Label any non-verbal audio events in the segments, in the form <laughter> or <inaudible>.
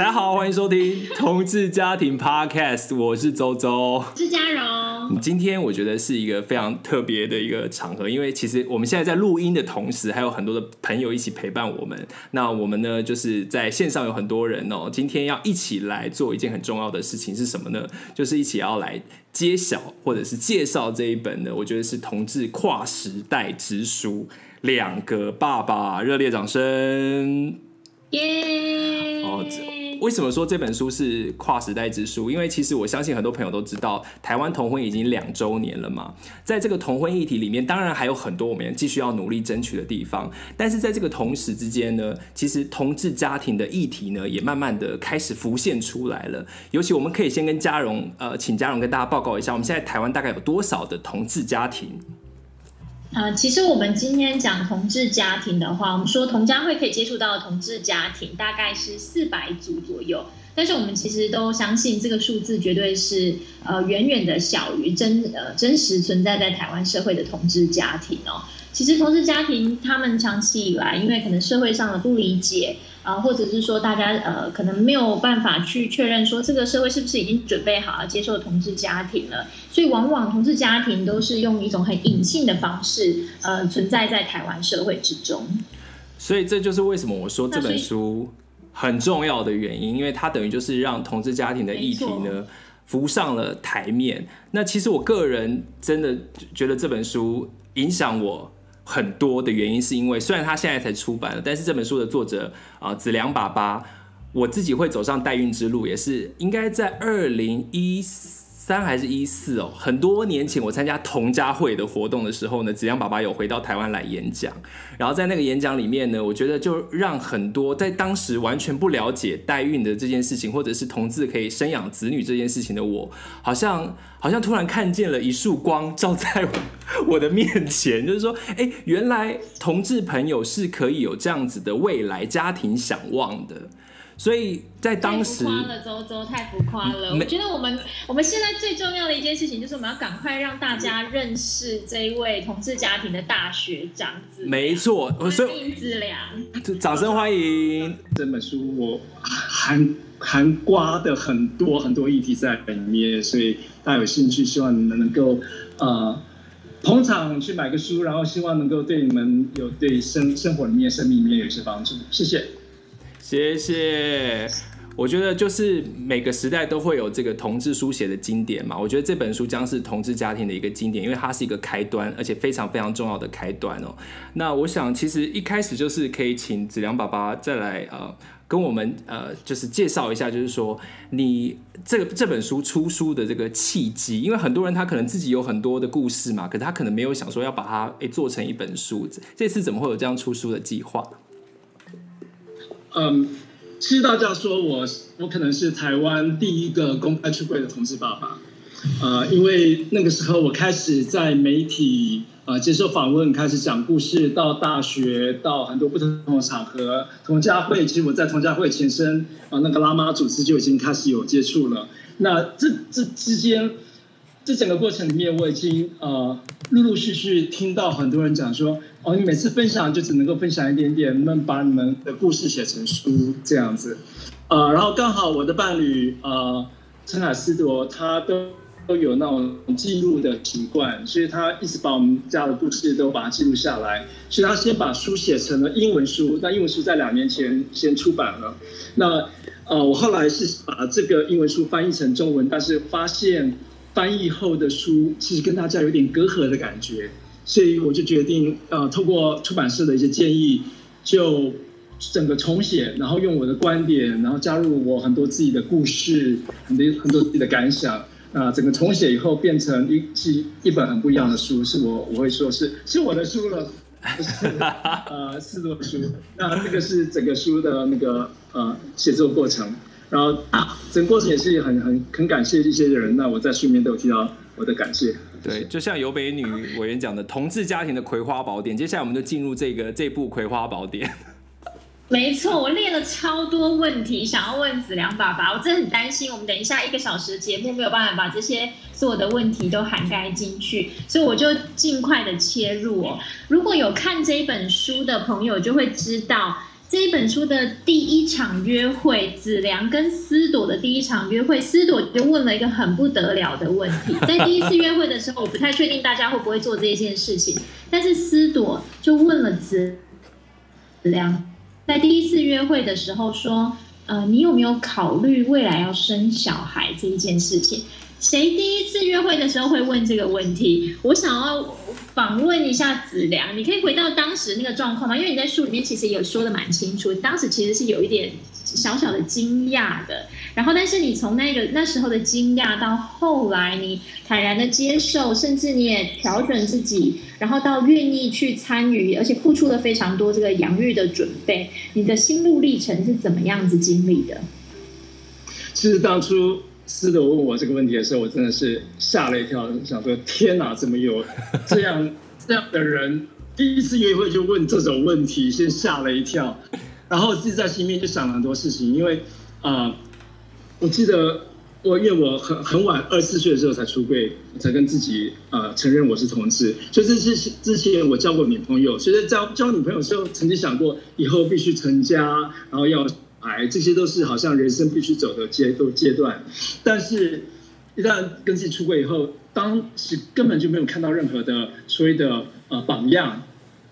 大家好，欢迎收听 <laughs>《同志家庭 Podcast》，我是周周，是嘉荣。今天我觉得是一个非常特别的一个场合，因为其实我们现在在录音的同时，还有很多的朋友一起陪伴我们。那我们呢，就是在线上有很多人哦。今天要一起来做一件很重要的事情是什么呢？就是一起要来揭晓或者是介绍这一本呢，我觉得是同志跨时代之书《两个爸爸》，热烈掌声！耶！哦。为什么说这本书是跨时代之书？因为其实我相信很多朋友都知道，台湾同婚已经两周年了嘛。在这个同婚议题里面，当然还有很多我们继续要努力争取的地方。但是在这个同时之间呢，其实同志家庭的议题呢，也慢慢的开始浮现出来了。尤其我们可以先跟嘉荣，呃，请嘉荣跟大家报告一下，我们现在台湾大概有多少的同志家庭？呃，其实我们今天讲同志家庭的话，我们说同家会可以接触到的同志家庭大概是四百组左右，但是我们其实都相信这个数字绝对是呃远远的小于真呃真实存在在台湾社会的同志家庭哦。其实同志家庭他们长期以来，因为可能社会上的不理解。啊，或者是说大家呃，可能没有办法去确认说这个社会是不是已经准备好要接受同志家庭了，所以往往同志家庭都是用一种很隐性的方式呃存在在台湾社会之中。所以这就是为什么我说这本书很重要的原因，因为它等于就是让同志家庭的议题呢浮上了台面。那其实我个人真的觉得这本书影响我。很多的原因是因为，虽然他现在才出版了，但是这本书的作者啊，子良爸爸，我自己会走上代孕之路，也是应该在二零一三还是一四哦，很多年前我参加童家会的活动的时候呢，子良爸爸有回到台湾来演讲，然后在那个演讲里面呢，我觉得就让很多在当时完全不了解代孕的这件事情，或者是同志可以生养子女这件事情的我，好像好像突然看见了一束光照在 <laughs> 我的面前，就是说，哎，原来同志朋友是可以有这样子的未来家庭想望的。所以在当时，太浮夸了，周周太浮夸了。我觉得我们我们现在最重要的一件事情，就是我们要赶快让大家认识这一位同志家庭的大学长子。没错，所以子良，掌声欢迎这本书。我含含瓜的很多很多议题在里面，所以大家有兴趣，希望你们能够呃捧场去买个书，然后希望能够对你们有对生生活里面、生命里面有一些帮助。谢谢。谢谢，我觉得就是每个时代都会有这个同志书写的经典嘛。我觉得这本书将是同志家庭的一个经典，因为它是一个开端，而且非常非常重要的开端哦。那我想，其实一开始就是可以请子良爸爸再来呃跟我们呃就是介绍一下，就是说你这个这本书出书的这个契机，因为很多人他可能自己有很多的故事嘛，可是他可能没有想说要把它诶做成一本书。这次怎么会有这样出书的计划？嗯，其实大家说我我可能是台湾第一个公开出柜的同志爸爸，呃，因为那个时候我开始在媒体呃接受访问，开始讲故事，到大学，到很多不同的场合，同家会，其实我在同家会前身啊、那个拉妈组织就已经开始有接触了。那这这之间，这整个过程里面，我已经呃陆陆续续听到很多人讲说。哦，你每次分享就只能够分享一点点，能不能把你们的故事写成书这样子？呃，然后刚好我的伴侣呃陈凯思铎，他都都有那种记录的习惯，所以他一直把我们家的故事都把它记录下来。所以他先把书写成了英文书，那英文书在两年前先出版了。那呃，我后来是把这个英文书翻译成中文，但是发现翻译后的书其实跟大家有点隔阂的感觉。所以我就决定，呃，透过出版社的一些建议，就整个重写，然后用我的观点，然后加入我很多自己的故事，很多很多自己的感想，啊、整个重写以后变成一是一本很不一样的书，是我我会说是是我的书了，不是呃四多书，那这个是整个书的那个呃写作过程，然后啊，整个过程也是很很很感谢一些人，那我在书里面都有提到我的感谢。对，就像尤北女委员讲的，同志家庭的葵花宝典。接下来我们就进入这个这部葵花宝典。没错，我列了超多问题想要问子良爸爸，我真的很担心我们等一下一个小时的节目没有办法把这些所有的问题都涵盖进去，所以我就尽快的切入哦。如果有看这一本书的朋友就会知道。这一本书的第一场约会，子良跟思朵的第一场约会，思朵就问了一个很不得了的问题。<laughs> 在第一次约会的时候，我不太确定大家会不会做这一件事情，<laughs> 但是思朵就问了子良，在第一次约会的时候说：“呃，你有没有考虑未来要生小孩这一件事情？”谁第一次约会的时候会问这个问题？我想要访问一下子良，你可以回到当时那个状况吗？因为你在书里面其实有说的蛮清楚，当时其实是有一点小小的惊讶的。然后，但是你从那个那时候的惊讶到后来你坦然的接受，甚至你也调整自己，然后到愿意去参与，而且付出了非常多这个养育的准备，你的心路历程是怎么样子经历的？其实当初。思朵问我这个问题的时候，我真的是吓了一跳，想说：天哪，怎么有这样 <laughs> 这样的人？第一次约会就问这种问题，先吓了一跳。然后自己在心里面就想了很多事情，因为啊、呃，我记得我因为我很很晚二十四岁的时候才出柜，才跟自己呃承认我是同志。所以这是之前我交过女朋友，所以在交交女朋友的时候，曾经想过以后必须成家，然后要。哎，这些都是好像人生必须走的阶都阶段，但是，一旦跟自己出轨以后，当时根本就没有看到任何的所谓的呃榜样，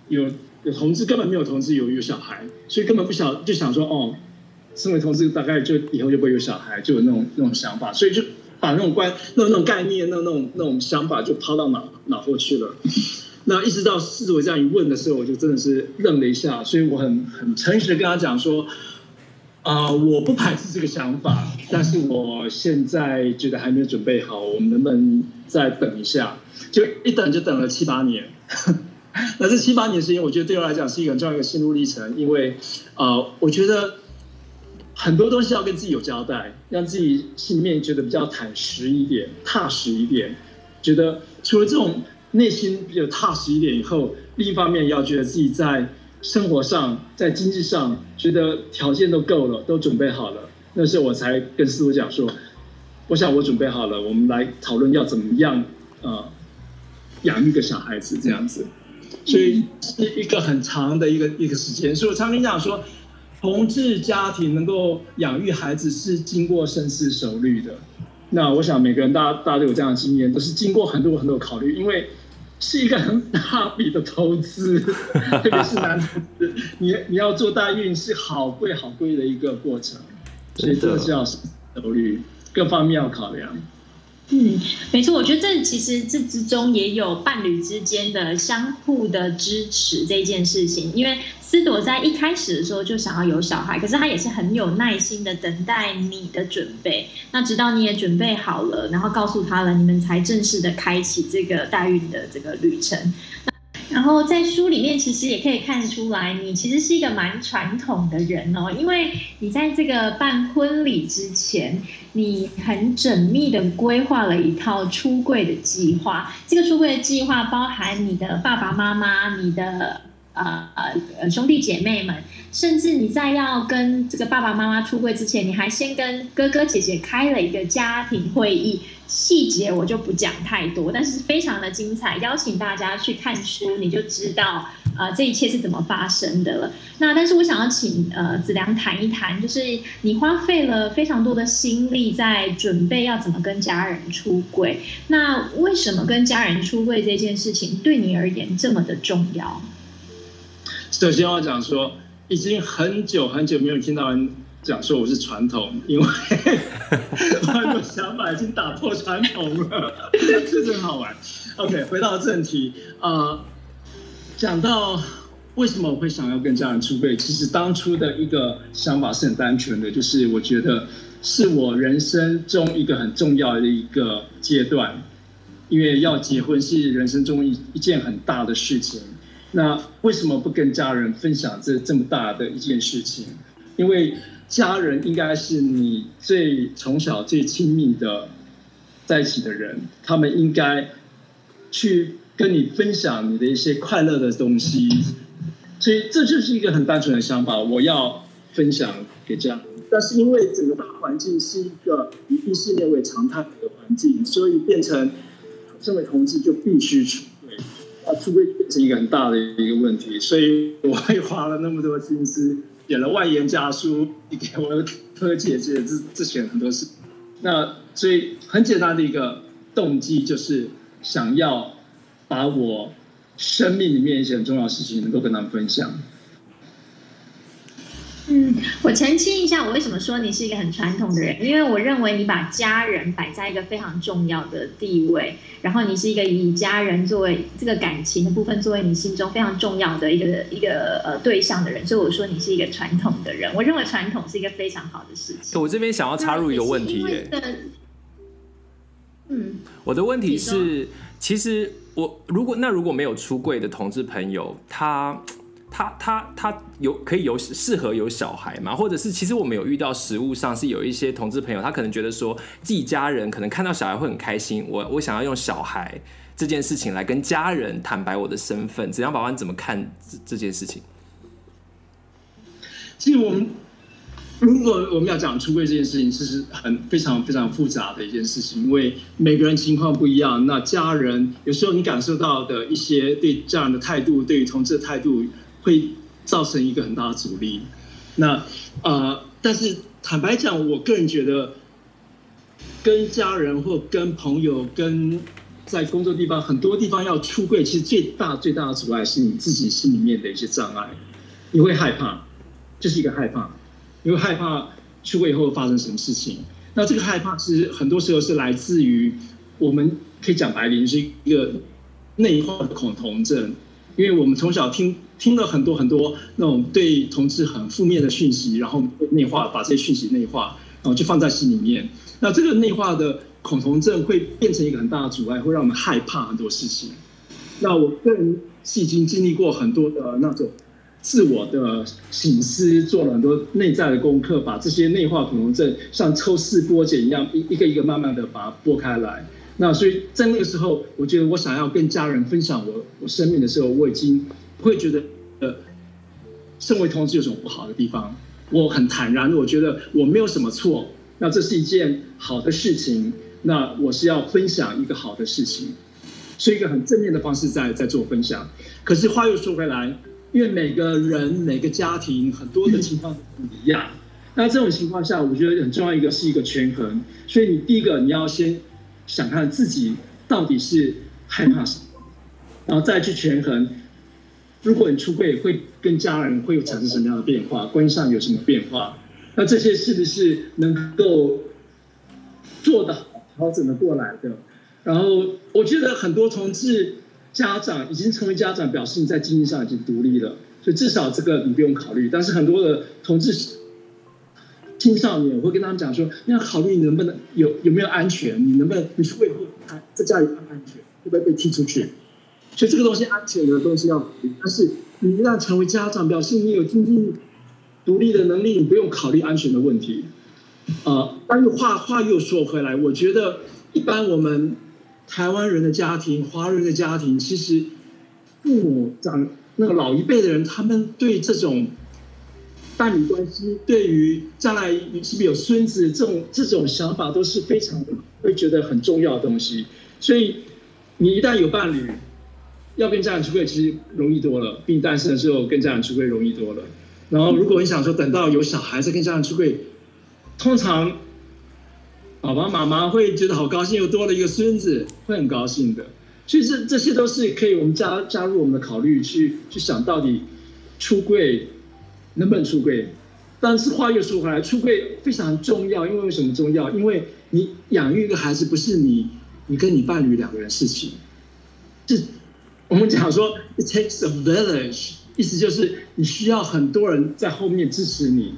有有同志根本没有同志有有小孩，所以根本不晓就想说哦，身为同志大概就以后就不会有小孩，就有那种那种想法，所以就把那种观那种那种概念那那种那种想法就抛到脑脑后去了。那一直到思朵这样一问的时候，我就真的是愣了一下，所以我很很诚实的跟他讲说。啊、呃，我不排斥这个想法，<laughs> 但是我现在觉得还没有准备好，我们能不能再等一下？就一等就等了七八年。<laughs> 那这七八年时间，我觉得对我来讲是一个很重要的心路历程，因为呃，我觉得很多东西要跟自己有交代，让自己心里面觉得比较坦实一点、踏实一点。觉得除了这种内心比较踏实一点以后，另一方面要觉得自己在。生活上，在经济上，觉得条件都够了，都准备好了，那时候我才跟师傅讲说，我想我准备好了，我们来讨论要怎么样，呃，养一个小孩子这样子，所以是一个很长的一个一个时间。所以我常跟你讲说，同志家庭能够养育孩子是经过深思熟虑的。那我想每个人大家大家都有这样的经验，都是经过很多很多考虑，因为。是一个很大笔的投资，<laughs> 特别是男同志，你你要做代孕是好贵好贵的一个过程，所以这个是要考虑各方面要考量。嗯，没错，我觉得这其实这之中也有伴侣之间的相互的支持这件事情，因为。思朵在一开始的时候就想要有小孩，可是他也是很有耐心的等待你的准备。那直到你也准备好了，然后告诉他了，你们才正式的开启这个代孕的这个旅程。<laughs> 然后在书里面其实也可以看出来，你其实是一个蛮传统的人哦，因为你在这个办婚礼之前，你很缜密的规划了一套出柜的计划。这个出柜的计划包含你的爸爸妈妈，你的。呃呃，兄弟姐妹们，甚至你在要跟这个爸爸妈妈出柜之前，你还先跟哥哥姐姐开了一个家庭会议，细节我就不讲太多，但是非常的精彩，邀请大家去看书，你就知道呃这一切是怎么发生的了。那但是我想要请呃子良谈一谈，就是你花费了非常多的心力在准备要怎么跟家人出柜，那为什么跟家人出柜这件事情对你而言这么的重要？首先我讲说，已经很久很久没有听到人讲说我是传统，因为 <laughs> 我的想法已经打破传统了，这真好玩。OK，回到正题，呃，讲到为什么我会想要跟家人出柜，其实当初的一个想法是很单纯的，就是我觉得是我人生中一个很重要的一个阶段，因为要结婚是人生中一一件很大的事情。那为什么不跟家人分享这这么大的一件事情？因为家人应该是你最从小最亲密的在一起的人，他们应该去跟你分享你的一些快乐的东西。所以这就是一个很单纯的想法，我要分享给家人。但是因为整个大环境是一个以异性恋为常态的环境，所以变成身为同志就必须出。啊，出柜变成一个很大的一个问题，所以我会花了那么多心思写了外延家书，你给我的哥姐姐，这这些很多事。那所以很简单的一个动机就是想要把我生命里面一些很重要的事情能够跟他们分享。嗯，我澄清一下，我为什么说你是一个很传统的人？因为我认为你把家人摆在一个非常重要的地位，然后你是一个以家人作为这个感情的部分作为你心中非常重要的一个一个呃对象的人，所以我说你是一个传统的人。我认为传统是一个非常好的事情。我这边想要插入一个问题耶，嗯，我的问题是，其实我如果那如果没有出柜的同志朋友，他。他他他有可以有适合有小孩吗？或者是其实我们有遇到实务上是有一些同志朋友，他可能觉得说自己家人可能看到小孩会很开心。我我想要用小孩这件事情来跟家人坦白我的身份。子扬宝宝怎么看这这件事情？其实我们如果我们要讲出柜这件事情，其实很非常非常复杂的一件事情，因为每个人情况不一样。那家人有时候你感受到的一些对家人的态度，对于同志的态度。会造成一个很大的阻力。那呃，但是坦白讲，我个人觉得，跟家人或跟朋友、跟在工作地方很多地方要出柜，其实最大最大的阻碍是你自己心里面的一些障碍。你会害怕，这是一个害怕，你会害怕出柜以后发生什么事情。那这个害怕其实很多时候是来自于我们可以讲白点，是一个内化的恐同症。因为我们从小听听了很多很多那种对同志很负面的讯息，然后内化，把这些讯息内化，然后就放在心里面。那这个内化的恐同症会变成一个很大的阻碍，会让我们害怕很多事情。那我个人是已经经历过很多的那种自我的省思，做了很多内在的功课，把这些内化恐同症像抽丝剥茧一样，一一个一个慢慢的把它剥开来。那所以在那个时候，我觉得我想要跟家人分享我我生命的时候，我已经不会觉得呃，身为同志有什么不好的地方。我很坦然，我觉得我没有什么错。那这是一件好的事情。那我是要分享一个好的事情，是一个很正面的方式在在做分享。可是话又说回来，因为每个人每个家庭很多的情况不一样。那这种情况下，我觉得很重要一个是一个权衡。所以你第一个你要先。想看自己到底是害怕什么，然后再去权衡。如果你出柜，会跟家人会有产生什么样的变化？关系上有什么变化？那这些是不是能够做得好、调整得过来的？然后，我觉得很多同志家长已经成为家长，表示你在经济上已经独立了，所以至少这个你不用考虑。但是很多的同志。青少年，我会跟他们讲说，你要考虑你能不能有有没有安全，你能不能你会不会在家里安安全，会不会被踢出去？所以这个东西安全的东西要考虑。但是你一旦成为家长，表示你有经济独立的能力，你不用考虑安全的问题。呃，但是话话又说回来，我觉得一般我们台湾人的家庭、华人的家庭，其实父母长那个老一辈的人，他们对这种。伴侣关系对于将来是不是有孙子这种这种想法都是非常会觉得很重要的东西，所以你一旦有伴侣，要跟家人出柜其实容易多了，并单身的时候跟家人出柜容易多了。然后如果你想说等到有小孩再跟家人出柜，通常爸爸妈妈会觉得好高兴，又多了一个孙子，会很高兴的。所以这这些都是可以我们加加入我们的考虑去去想到底出柜。能不能出柜？但是话又说回来，出柜非常重要，因为为什么重要？因为你养育一个孩子不是你，你跟你伴侣两个人事情，是我们讲说 it takes a village，意思就是你需要很多人在后面支持你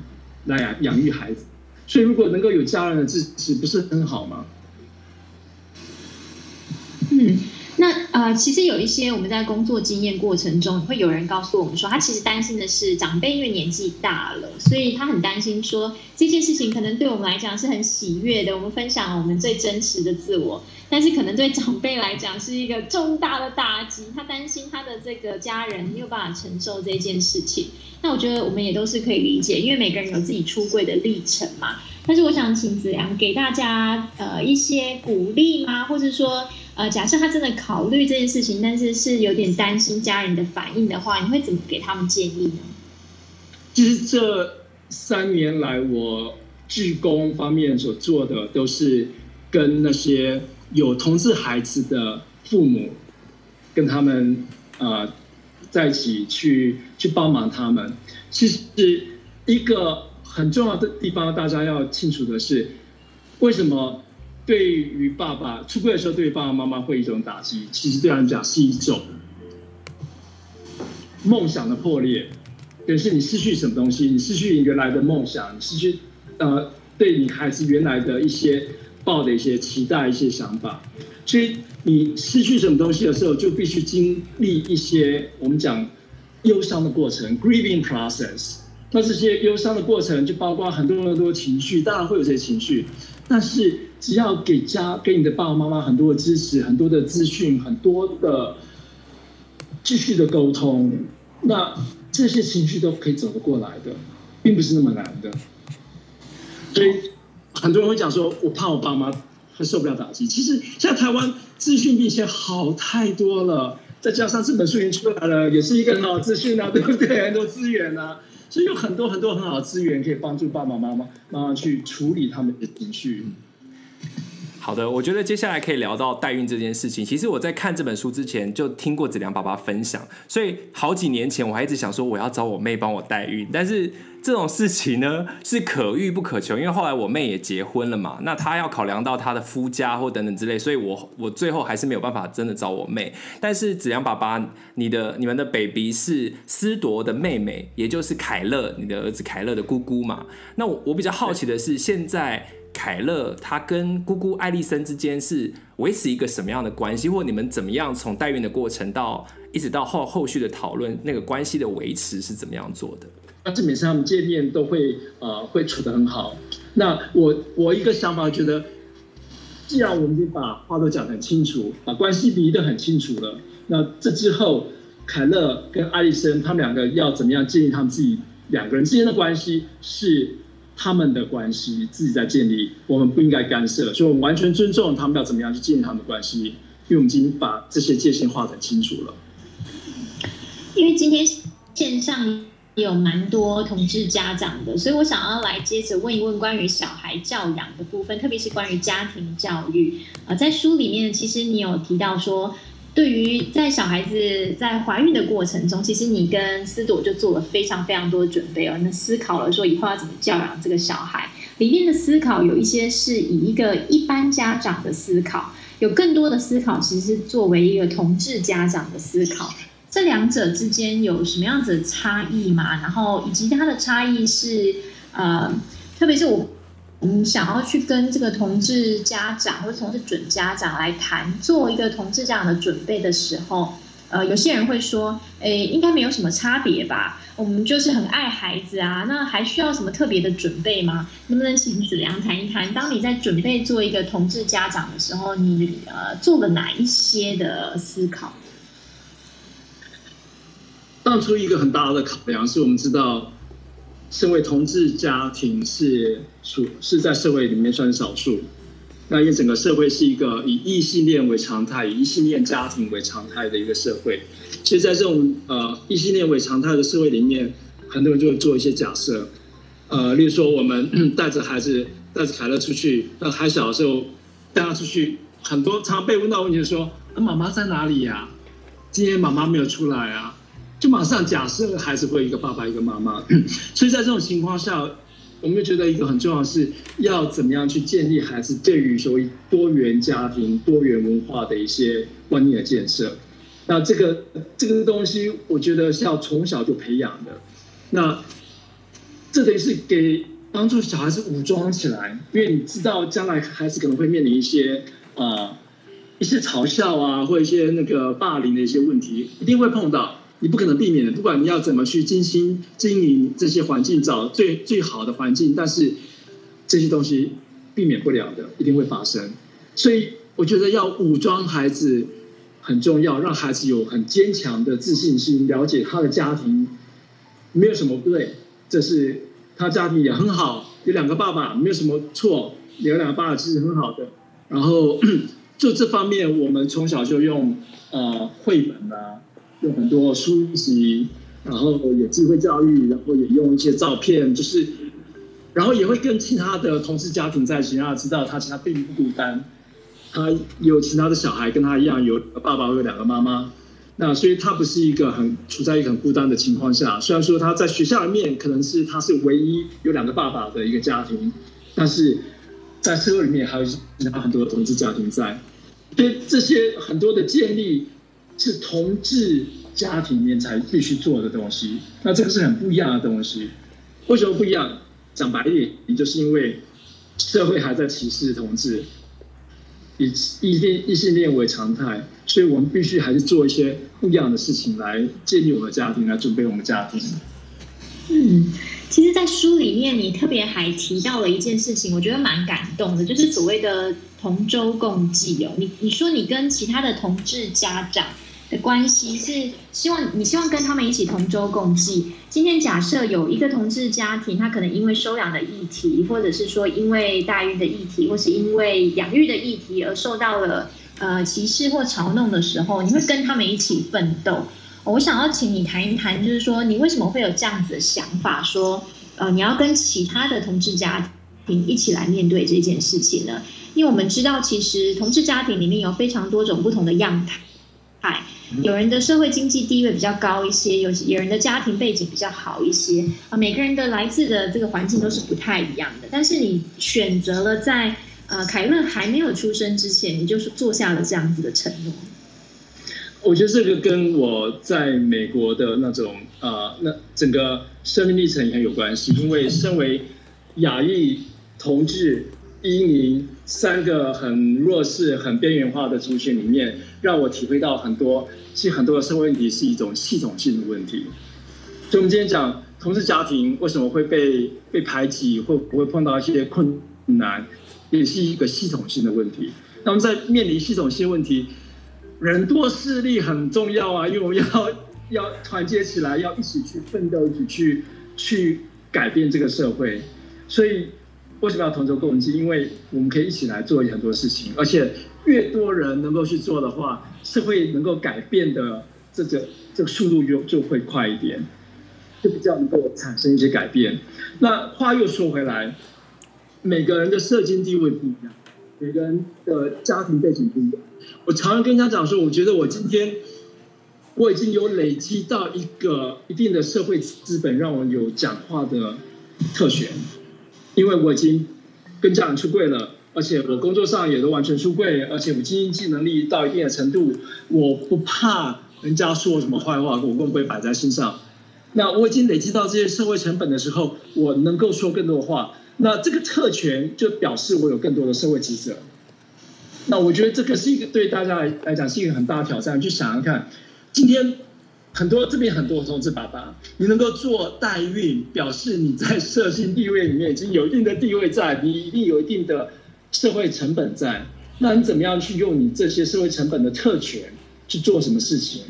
来养育孩子。所以如果能够有家人的支持，不是很好吗？嗯。那呃，其实有一些我们在工作经验过程中，会有人告诉我们说，他其实担心的是长辈因为年纪大了，所以他很担心说这件事情可能对我们来讲是很喜悦的，我们分享我们最真实的自我，但是可能对长辈来讲是一个重大的打击，他担心他的这个家人没有办法承受这件事情。那我觉得我们也都是可以理解，因为每个人有自己出柜的历程嘛。但是我想请子扬给大家呃一些鼓励吗？或者说。呃，假设他真的考虑这件事情，但是是有点担心家人的反应的话，你会怎么给他们建议呢？其实这三年来，我志工方面所做的都是跟那些有同志孩子的父母，跟他们呃在一起去去帮忙他们。其实一个很重要的地方，大家要清楚的是，为什么对于爸爸出柜的时候，对于爸爸妈妈会一种打击？其实对他们讲是一种梦想的破裂。可是你失去什么东西？你失去你原来的梦想，你失去呃，对你孩子原来的一些抱的一些期待、一些想法。所以你失去什么东西的时候，就必须经历一些我们讲忧伤的过程 （grieving process）。那这些忧伤的过程就包括很多很多情绪，当然会有这些情绪。但是只要给家给你的爸爸妈妈很多的支持、很多的资讯、很多的继续的沟通，那。这些情绪都可以走得过来的，并不是那么难的。所以很多人会讲说：“我怕我爸妈会受不了打击。”其实现在台湾资讯比以前好太多了，再加上这本书已经出来了，也是一个很好资讯啊，对不对？很多资源啊，所以有很多很多很好的资源可以帮助爸爸妈妈妈妈去处理他们的情绪。好的，我觉得接下来可以聊到代孕这件事情。其实我在看这本书之前就听过子良爸爸分享，所以好几年前我还一直想说我要找我妹帮我代孕，但是这种事情呢是可遇不可求，因为后来我妹也结婚了嘛，那她要考量到她的夫家或等等之类，所以我我最后还是没有办法真的找我妹。但是子良爸爸，你的你们的 baby 是思铎的妹妹，也就是凯乐，你的儿子凯乐的姑姑嘛？那我我比较好奇的是现在。凯乐他跟姑姑艾丽森之间是维持一个什么样的关系，或你们怎么样从代孕的过程到一直到后后续的讨论，那个关系的维持是怎么样做的？那基本上他们见面都会呃会处得很好。那我我一个想法觉得，既然我们已经把话都讲得很清楚，把关系理得很清楚了，那这之后凯乐跟艾丽森他们两个要怎么样建立他们自己两个人之间的关系是。他们的关系自己在建立，我们不应该干涉，所以我们完全尊重他们要怎么样去建立他们的关系，因为我们已经把这些界限画得很清楚了。因为今天线上也有蛮多同志家长的，所以我想要来接着问一问关于小孩教养的部分，特别是关于家庭教育。呃，在书里面其实你有提到说。对于在小孩子在怀孕的过程中，其实你跟思朵就做了非常非常多的准备哦。那思考了说以后要怎么教养这个小孩，里面的思考有一些是以一个一般家长的思考，有更多的思考其实是作为一个同志家长的思考。这两者之间有什么样子的差异吗？然后以及它的差异是呃，特别是我。嗯，想要去跟这个同志家长或者同志准家长来谈，做一个同志家长的准备的时候，呃，有些人会说，诶，应该没有什么差别吧？我们就是很爱孩子啊，那还需要什么特别的准备吗？能不能请子良谈一谈，当你在准备做一个同志家长的时候，你呃做了哪一些的思考？当初一个很大的考量是我们知道。身为同志家庭是属是在社会里面算少数，那因为整个社会是一个以异性恋为常态、以异性恋家庭为常态的一个社会。其实，在这种呃异性恋为常态的社会里面，很多人就会做一些假设，呃，例如说我们 <clears throat> 带着孩子带着凯乐出去，那还小的时候带他出去，很多常被问到问题说：“那妈妈在哪里呀？今天妈妈没有出来啊。”就马上假设孩子会一个爸爸一个妈妈，所以在这种情况下，我们就觉得一个很重要的是要怎么样去建立孩子对于所谓多元家庭、多元文化的一些观念的建设。那这个这个东西，我觉得是要从小就培养的。那这等于是给帮助小孩子武装起来，因为你知道将来孩子可能会面临一些啊、一些嘲笑啊，或一些那个霸凌的一些问题，一定会碰到。你不可能避免的，不管你要怎么去精心经营这些环境，找最最好的环境，但是这些东西避免不了的，一定会发生。所以我觉得要武装孩子很重要，让孩子有很坚强的自信心，了解他的家庭没有什么不对，这是他家庭也很好，有两个爸爸没有什么错，有两个爸爸其实很好的。然后就这方面，我们从小就用呃绘本啊。有很多书籍，然后有机会教育，然后也用一些照片，就是，然后也会跟其他的同志家庭在一起，让他知道他其实并不孤单，他有其他的小孩跟他一样，有爸爸有两个妈妈，那所以他不是一个很处在一个很孤单的情况下。虽然说他在学校里面可能是他是唯一有两个爸爸的一个家庭，但是在社会里面还有其他很多同志家庭在，所以这些很多的建立是同志家庭里面才必须做的东西。那这个是很不一样的东西。为什么不一样？讲白一点，也就是因为社会还在歧视同志，以异性异性恋为常态，所以我们必须还是做一些不一样的事情来建立我们的家庭，来准备我们家庭。嗯。其实，在书里面，你特别还提到了一件事情，我觉得蛮感动的，就是所谓的同舟共济哦。你你说你跟其他的同志家长的关系是希望你希望跟他们一起同舟共济。今天假设有一个同志家庭，他可能因为收养的议题，或者是说因为代孕的议题，或是因为养育的议题而受到了呃歧视或嘲弄的时候，你会跟他们一起奋斗。我想要请你谈一谈，就是说你为什么会有这样子的想法，说呃你要跟其他的同志家庭一起来面对这件事情呢？因为我们知道，其实同志家庭里面有非常多种不同的样态，有人的社会经济地位比较高一些，有有人的家庭背景比较好一些啊，每个人的来自的这个环境都是不太一样的。但是你选择了在呃凯乐还没有出生之前，你就是做下了这样子的承诺。我觉得这个跟我在美国的那种呃，那整个生命历程也很有关系。因为身为亚裔、同志、移民三个很弱势、很边缘化的族群里面，让我体会到很多，其实很多的社会问题是一种系统性的问题。所以，我们今天讲同志家庭为什么会被被排挤，会不会碰到一些困难，也是一个系统性的问题。那么在面临系统性问题。人多势力很重要啊，因为我们要要团结起来，要一起去奋斗，一起去去改变这个社会。所以为什么要同舟共济？因为我们可以一起来做很多事情，而且越多人能够去做的话，社会能够改变的这个这个速度就就会快一点，就比较能够产生一些改变。那话又说回来，每个人的社经地位不一样，每个人的家庭背景不一样。我常常跟人家讲说，我觉得我今天我已经有累积到一个一定的社会资本，让我有讲话的特权，因为我已经跟家人出柜了，而且我工作上也都完全出柜，而且我经济能力到一定的程度，我不怕人家说什么坏话，我更不会摆在心上。那我已经累积到这些社会成本的时候，我能够说更多话，那这个特权就表示我有更多的社会职责。那我觉得这个是一个对大家来来讲是一个很大的挑战。去想想看，今天很多这边很多同志爸爸，你能够做代孕，表示你在社经地位里面已经有一定的地位在，你一定有一定的社会成本在。那你怎么样去用你这些社会成本的特权去做什么事情，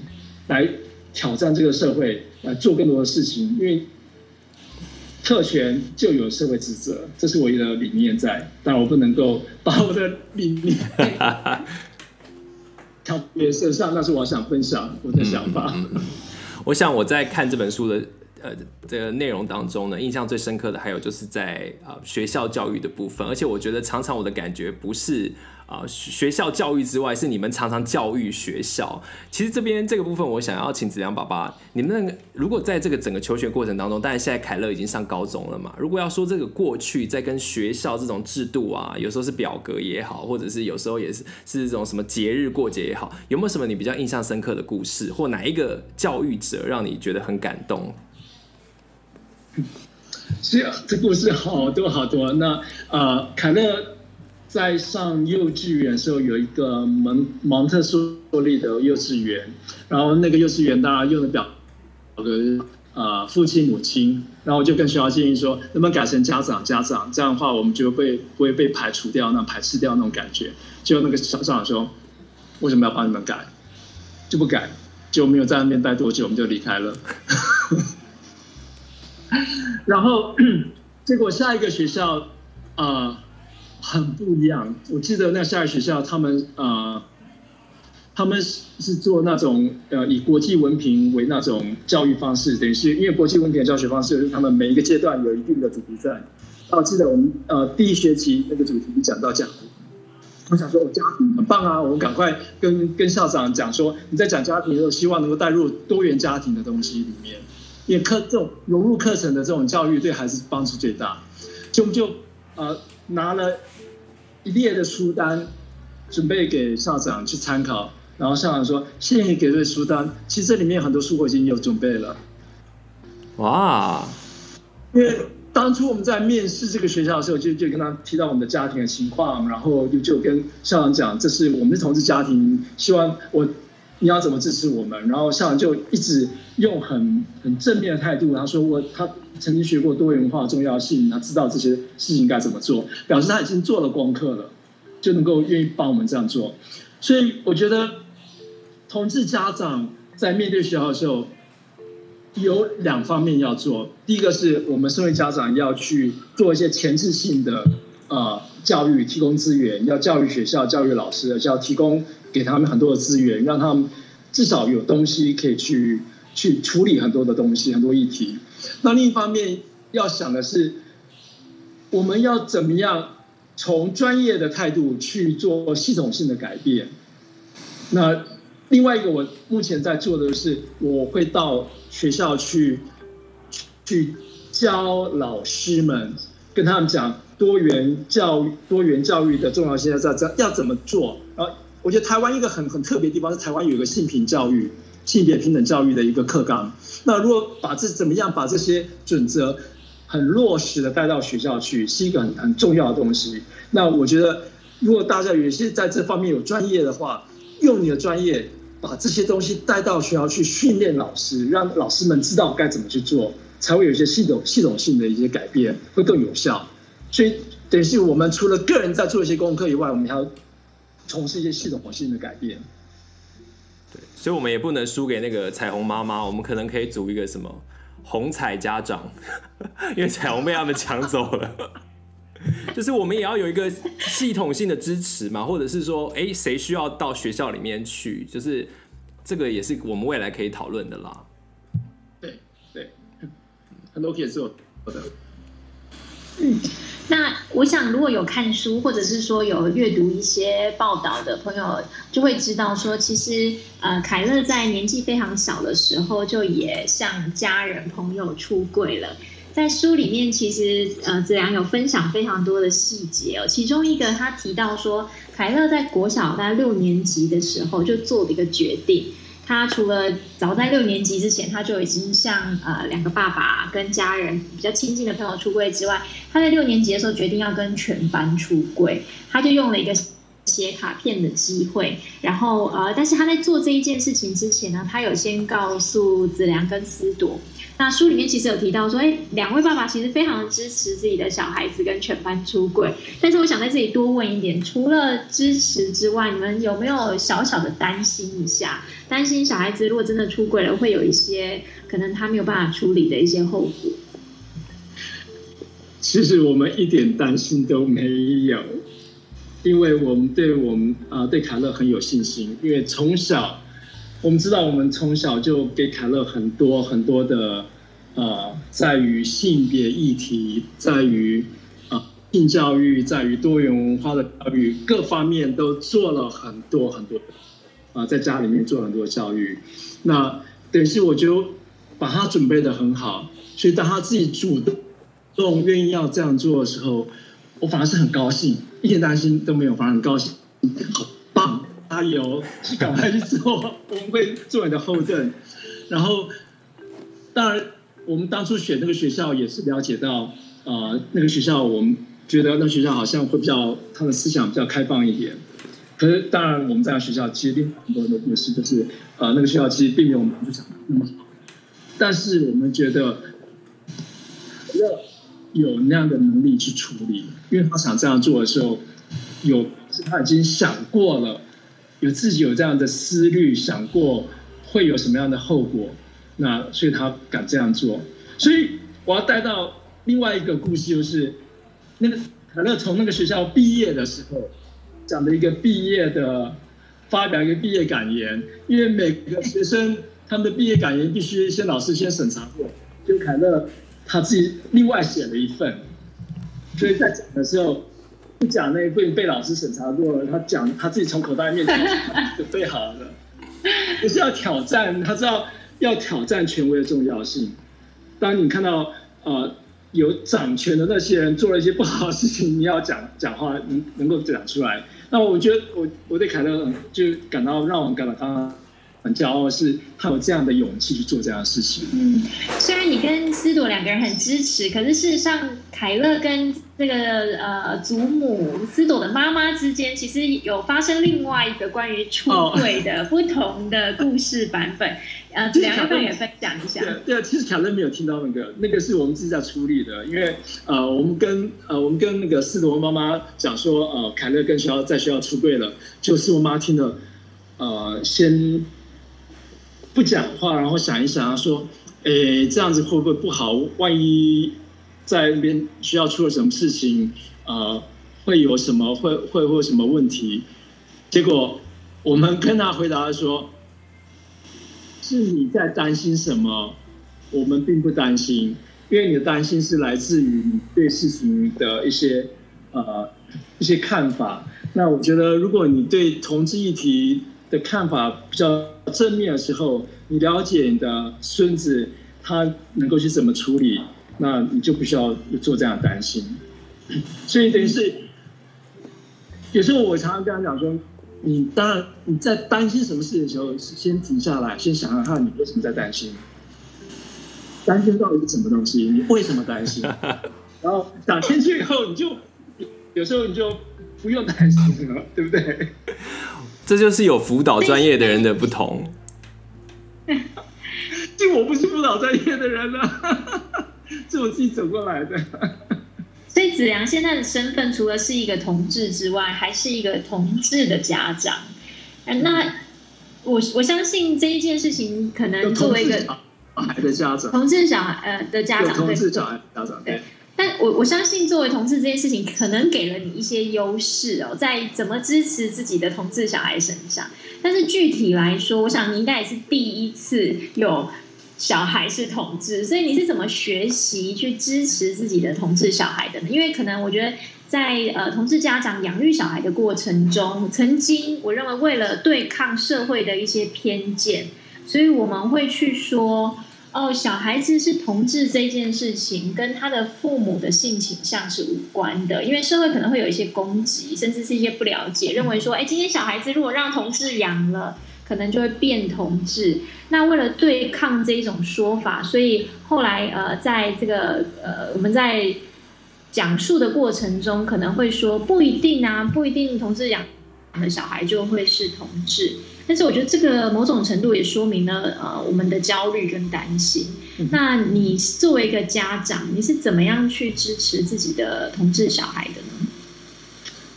来挑战这个社会，来做更多的事情？因为。特权就有社会职责，这是我的理念在，但我不能够把我的理念 <laughs> 挑别身上，那是我想分享我的想法。嗯、我想我在看这本书的呃这个内容当中呢，印象最深刻的还有就是在啊、学校教育的部分，而且我觉得常常我的感觉不是。啊，学校教育之外，是你们常常教育学校。其实这边这个部分，我想要请子良爸爸，你们如果在这个整个求学过程当中，当然现在凯乐已经上高中了嘛。如果要说这个过去在跟学校这种制度啊，有时候是表格也好，或者是有时候也是是这种什么节日过节也好，有没有什么你比较印象深刻的故事，或哪一个教育者让你觉得很感动？是啊，这故事好多好多。那呃，凯乐。在上幼稚园的时候，有一个蒙蒙特梭利的幼稚园，然后那个幼稚园大家用的表格，呃，父亲母亲，然后我就跟学校建议说，能不能改成家长家长，这样的话我们就会不会被排除掉，那排斥掉那种感觉。就那个校长说，为什么要帮你们改？就不改，就没有在那边待多久，我们就离开了。然后结果下一个学校。呃很不一样。我记得那下一学校，他们呃他们是是做那种呃以国际文凭为那种教育方式，等于是因为国际文凭的教学方式，就是他们每一个阶段有一定的主题在。我记得我们呃第一学期那个主题讲到家庭，我想说我家庭很棒啊，我们赶快跟跟校长讲说，你在讲家庭的时候，希望能够带入多元家庭的东西里面，因为课这种融入课程的这种教育对孩子帮助最大，就就呃拿了一列的书单准备给校长去参考，然后校长说谢谢你给这书单，其实这里面很多书我已经有准备了，哇，因为。当初我们在面试这个学校的时候，就就跟他提到我们的家庭的情况，然后就就跟校长讲，这是我们的同志家庭，希望我你要怎么支持我们。然后校长就一直用很很正面的态度，他说我他曾经学过多元化重要性，他知道这些事情该怎么做，表示他已经做了功课了，就能够愿意帮我们这样做。所以我觉得同志家长在面对学校的时候。有两方面要做，第一个是我们身为家长要去做一些前置性的呃教育，提供资源，要教育学校、教育老师，要提供给他们很多的资源，让他们至少有东西可以去去处理很多的东西、很多议题。那另一方面要想的是，我们要怎么样从专业的态度去做系统性的改变？那。另外一个，我目前在做的是，我会到学校去，去教老师们，跟他们讲多元教育、多元教育的重要性在在要怎么做。啊，我觉得台湾一个很很特别的地方是，台湾有一个性平教育、性别平等教育的一个课纲。那如果把这怎么样把这些准则很落实的带到学校去，是一个很很重要的东西。那我觉得，如果大家有些在这方面有专业的话，用你的专业。把这些东西带到学校去训练老师，让老师们知道该怎么去做，才会有一些系统系统性的一些改变，会更有效。所以等于是我们除了个人在做一些功课以外，我们还要从事一些系统性的改变。对，所以我们也不能输给那个彩虹妈妈，我们可能可以组一个什么红彩家长，<laughs> 因为彩虹被他们抢走了。<laughs> 就是我们也要有一个系统性的支持嘛，或者是说，哎，谁需要到学校里面去？就是这个也是我们未来可以讨论的啦。对对，很多可以做的。嗯，那我想如果有看书，或者是说有阅读一些报道的朋友，就会知道说，其实呃，凯乐在年纪非常小的时候，就也向家人朋友出柜了。在书里面，其实呃，子良有分享非常多的细节哦。其中一个，他提到说，凯乐在国小大概六年级的时候就做了一个决定。他除了早在六年级之前，他就已经向呃两个爸爸跟家人比较亲近的朋友出柜之外，他在六年级的时候决定要跟全班出柜。他就用了一个写卡片的机会，然后呃，但是他在做这一件事情之前呢，他有先告诉子良跟思朵。那书里面其实有提到说，哎，两位爸爸其实非常支持自己的小孩子跟全班出柜。但是我想在这里多问一点，除了支持之外，你们有没有小小的担心一下？担心小孩子如果真的出柜了，会有一些可能他没有办法处理的一些后果？其实我们一点担心都没有，因为我们对我们啊、对凯乐很有信心，因为从小。我们知道，我们从小就给凯乐很多很多的，呃，在于性别议题，在于啊性教育，在于多元文化的教育，各方面都做了很多很多，啊，在家里面做很多教育。那等于是我就把他准备得很好，所以当他自己主动愿意要这样做的时候，我反而是很高兴，一点担心都没有，反而很高兴，好棒。加油，去 <laughs> 赶快去做，我们会做你的后盾。然后，当然，我们当初选那个学校也是了解到，呃，那个学校我们觉得那个学校好像会比较，他的思想比较开放一点。可是，当然我们在学校其实并很多的故事，就是呃，那个学校其实并没有我们想的那么好。但是我们觉得，要有那样的能力去处理，因为他想这样做的时候，有他已经想过了。有自己有这样的思虑，想过会有什么样的后果，那所以他敢这样做。所以我要带到另外一个故事，就是那个凯乐从那个学校毕业的时候，讲的一个毕业的发表一个毕业感言，因为每个学生他们的毕业感言必须先老师先审查过，就凯乐他自己另外写了一份，所以在讲的时候不讲那一份被老师审查过了，他讲他自己从口袋里面准备 <laughs> 好了，不是要挑战，他知道要挑战权威的重要性。当你看到呃。有掌权的那些人做了一些不好的事情，你要讲讲话能能够讲出来。那我觉得我我对凯乐就感到让我感到他很骄傲，是他有这样的勇气去做这样的事情。嗯，虽然你跟思朵两个人很支持，可是事实上凯乐跟这个呃祖母思朵的妈妈之间，其实有发生另外一个关于出轨的不同的故事版本。呃，两个也分享一下。对啊，其实凯乐没有听到那个，那个是我们自己在处理的。因为呃，我们跟呃，我们跟那个思朵妈妈讲说，呃，凯乐跟学校在学校出柜了，就是我妈听了，呃，先不讲话，然后想一想，说，诶，这样子会不会不好？万一在那边学校出了什么事情，呃，会有什么会会会有什么问题？结果我们跟他回答说。是你在担心什么？我们并不担心，因为你的担心是来自于你对事情的一些呃一些看法。那我觉得，如果你对同志议题的看法比较正面的时候，你了解你的孙子他能够去怎么处理，那你就不需要做这样的担心。<coughs> 所以等于是有时候我常常跟他讲说。你当然你在担心什么事的时候，先停下来，先想想看你为什么在担心，担心到底是什么东西？你为什么担心？<laughs> 然后想清楚以后，你就有时候你就不用担心了，对不对？这就是有辅导专业的人的不同。就我不是辅导专业的人了，<laughs> 是我自己走过来的。所以子良现在的身份，除了是一个同志之外，还是一个同志的家长。那我我相信这一件事情，可能作为一个孩的家长，同志小孩呃的家长，同志小孩家长对。但我我相信，作为同志这件事情，可能给了你一些优势哦，在怎么支持自己的同志小孩身上。但是具体来说，我想你应该也是第一次有。小孩是同志，所以你是怎么学习去支持自己的同志小孩的呢？因为可能我觉得在呃同志家长养育小孩的过程中，曾经我认为为了对抗社会的一些偏见，所以我们会去说哦，小孩子是同志这件事情跟他的父母的性倾向是无关的，因为社会可能会有一些攻击，甚至是一些不了解，认为说，哎，今天小孩子如果让同志养了。可能就会变同志。那为了对抗这一种说法，所以后来呃，在这个呃，我们在讲述的过程中，可能会说不一定啊，不一定同志养的小孩就会是同志。但是我觉得这个某种程度也说明了呃，我们的焦虑跟担心。那你作为一个家长，你是怎么样去支持自己的同志小孩的呢？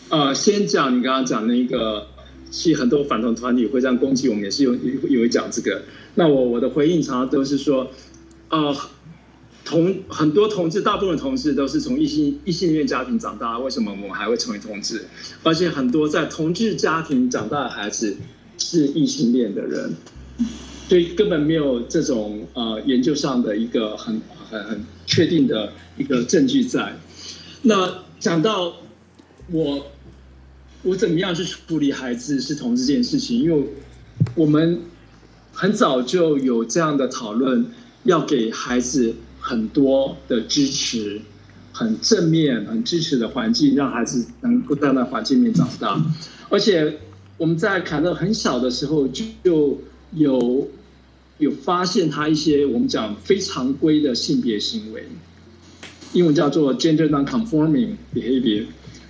呃，先讲你刚刚讲那个。其实很多反同团体会这样攻击我们，也是有有会讲这个。那我我的回应常常都是说，呃，同很多同志，大部分同志都是从异性异性恋家庭长大，为什么我们还会成为同志？而且很多在同志家庭长大的孩子是异性恋的人，所以根本没有这种呃研究上的一个很很很确定的一个证据在。那讲到我。我怎么样去处理孩子是同志这件事情？因为我们很早就有这样的讨论，要给孩子很多的支持，很正面、很支持的环境，让孩子能够在那环境里面长大。而且我们在凯乐很小的时候就有有发现他一些我们讲非常规的性别行为，英文叫做 gender non-conforming behavior。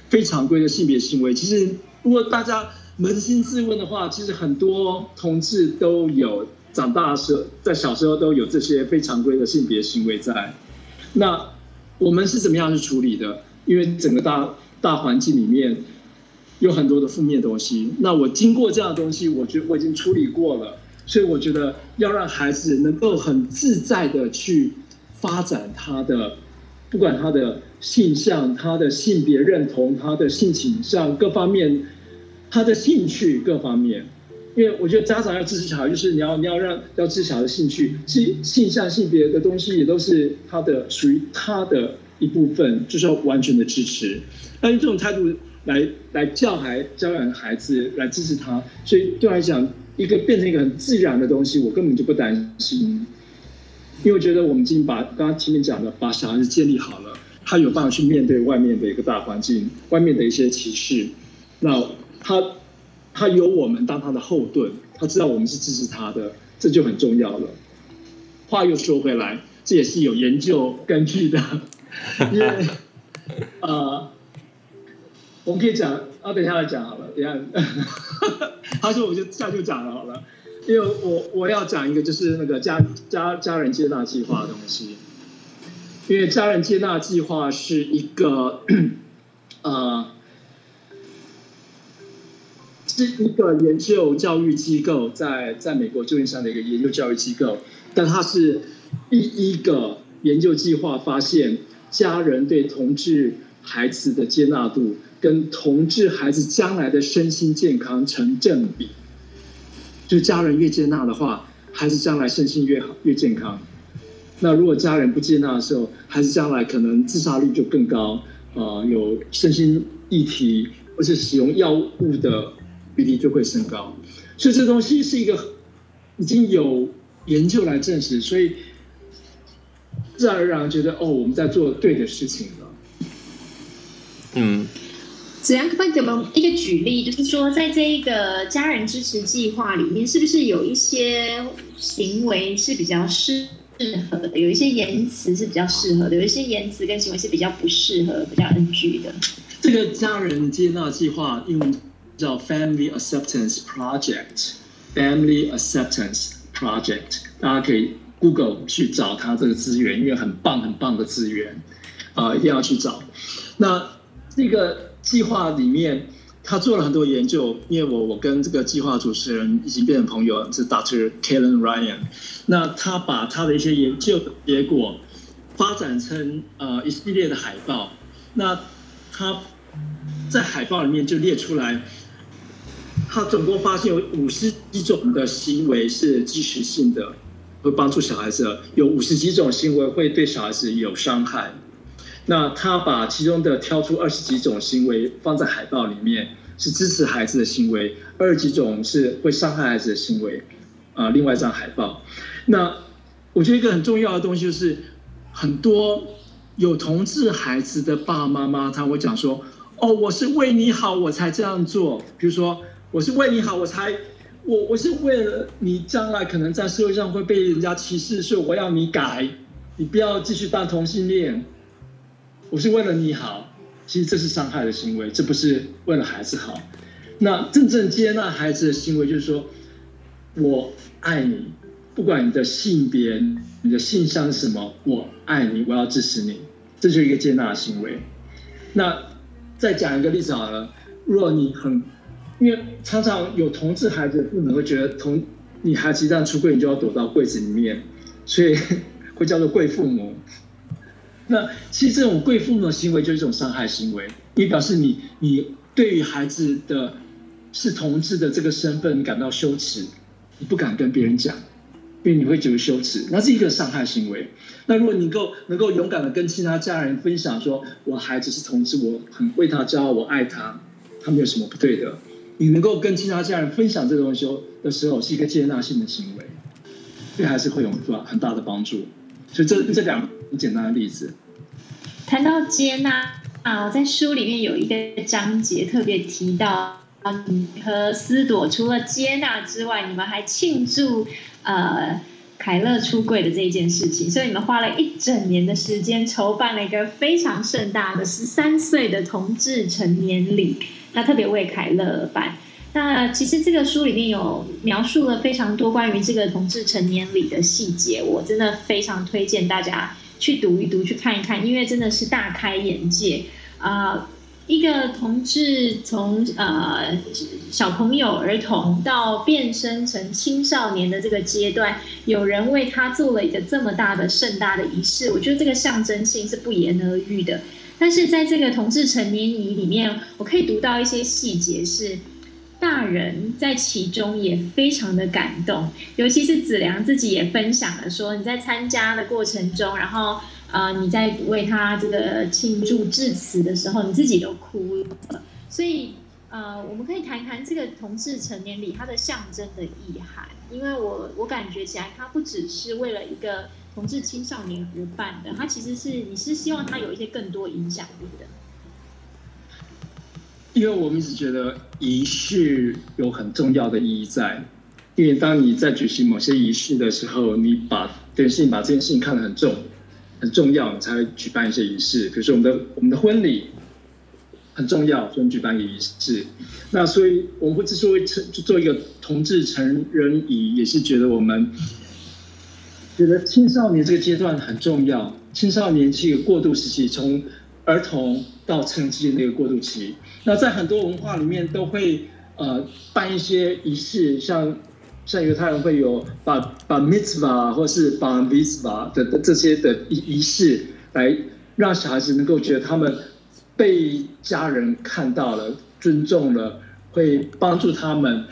非常规的性别行为，其实如果大家扪心自问的话，其实很多同志都有长大的时候，在小时候都有这些非常规的性别行为在。那我们是怎么样去处理的？因为整个大大环境里面有很多的负面东西。那我经过这样的东西，我觉得我已经处理过了，所以我觉得要让孩子能够很自在的去发展他的。不管他的性向、他的性别认同、他的性倾向各方面，他的兴趣各方面，因为我觉得家长要支持小孩，就是你要你要让要支持小孩的兴趣，性性向性别的东西也都是他的属于他的一部分，就是要完全的支持。那用这种态度来来教孩教养孩子来支持他，所以对来讲，一个变成一个很自然的东西，我根本就不担心。因为我觉得我们已经把刚刚前面讲的，把小孩子建立好了，他有办法去面对外面的一个大环境，外面的一些歧视。那他他有我们当他的后盾，他知道我们是支持他的，这就很重要了。话又说回来，这也是有研究根据的，<laughs> 因为呃，我们可以讲啊，等一下来讲好了，等一下，<laughs> 他说我就这样就讲了好了。因为我我要讲一个就是那个家家家人接纳计划的东西，因为家人接纳计划是一个 <clears throat> 呃是一个研究教育机构在在美国旧金山的一个研究教育机构，但它是第一个研究计划发现家人对同志孩子的接纳度跟同志孩子将来的身心健康成正比。就家人越接纳的话，孩子将来身心越好越健康。那如果家人不接纳的时候，孩子将来可能自杀率就更高，啊、呃，有身心议题或者使用药物的比例就会升高。所以这东西是一个已经有研究来证实，所以自然而然觉得哦，我们在做对的事情了。嗯。怎样？可以给我们一个举例，就是说，在这一个家人支持计划里面，是不是有一些行为是比较适合的，有一些言辞是比较适合的，有一些言辞跟行为是比较不适合、比较 NG 的？这个家人接纳计划英文叫 Family Acceptance Project，Family Acceptance Project，大家可以 Google 去找它这个资源，因为很棒很棒的资源啊、一定要去找。那这个。计划里面，他做了很多研究，因为我我跟这个计划主持人已经变成朋友，是 Dr. Kellen Ryan。那他把他的一些研究结果发展成呃一系列的海报。那他在海报里面就列出来，他总共发现有五十几种的行为是支持性的，会帮助小孩子；有五十几种行为会对小孩子有伤害。那他把其中的挑出二十几种行为放在海报里面，是支持孩子的行为；二十几种是会伤害孩子的行为。啊，另外一张海报。那我觉得一个很重要的东西就是，很多有同志孩子的爸爸妈妈，他会讲说：“哦，我是为你好，我才这样做。”比如说，我是为你好，我才我我是为了你将来可能在社会上会被人家歧视，所以我要你改，你不要继续当同性恋。我是为了你好，其实这是伤害的行为，这不是为了孩子好。那真正接纳孩子的行为，就是说，我爱你，不管你的性别、你的性向是什么，我爱你，我要支持你，这就是一个接纳的行为。那再讲一个例子好了，如果你很，因为常常有同志孩子的父母会觉得同你孩子一旦出柜，你就要躲到柜子里面，所以会叫做贵父母。<laughs> 那其实这种贵父母的行为就是一种伤害行为，也表示你你对于孩子的是同志的这个身份感到羞耻，你不敢跟别人讲，因为你会觉得羞耻，那是一个伤害行为。那如果你够能够勇敢的跟其他家人分享说，我孩子是同志，我很为他骄傲，我爱他，他没有什么不对的。你能够跟其他家人分享这个东西的时候，是一个接纳性的行为，对还是会有很大的帮助。所以这这两个很简单的例子，谈到接纳啊，在书里面有一个章节特别提到，你和思朵除了接纳之外，你们还庆祝呃凯乐出柜的这一件事情，所以你们花了一整年的时间筹办了一个非常盛大的十三岁的同志成年礼，他特别为凯乐而办。那其实这个书里面有描述了非常多关于这个同志成年礼的细节，我真的非常推荐大家去读一读，去看一看，因为真的是大开眼界啊、一个同志从呃小朋友、儿童到变身成青少年的这个阶段，有人为他做了一个这么大的盛大的仪式，我觉得这个象征性是不言而喻的。但是在这个同志成年礼里面，我可以读到一些细节是。大人在其中也非常的感动，尤其是子良自己也分享了说，你在参加的过程中，然后呃你在为他这个庆祝致辞的时候，你自己都哭了。所以呃，我们可以谈谈这个同志成年礼它的象征的意涵，因为我我感觉起来，它不只是为了一个同志青少年而办的，他其实是你是希望他有一些更多影响力的。因为我们一直觉得仪式有很重要的意义在，因为当你在举行某些仪式的时候，你把这件事情把这件事情看得很重、很重要，你才会举办一些仪式。比如说我们的我们的婚礼很重要，所以举办一个仪式。那所以我们会之所以成做一个同志成人礼，也是觉得我们觉得青少年这个阶段很重要。青少年是一个过渡时期，从儿童到成年的那个过渡期。那在很多文化里面都会呃办一些仪式，像像犹太人会有把把 mitzvah 或是把 mitzvah 的的这些的仪仪式，来让小孩子能够觉得他们被家人看到了、尊重了，会帮助他们，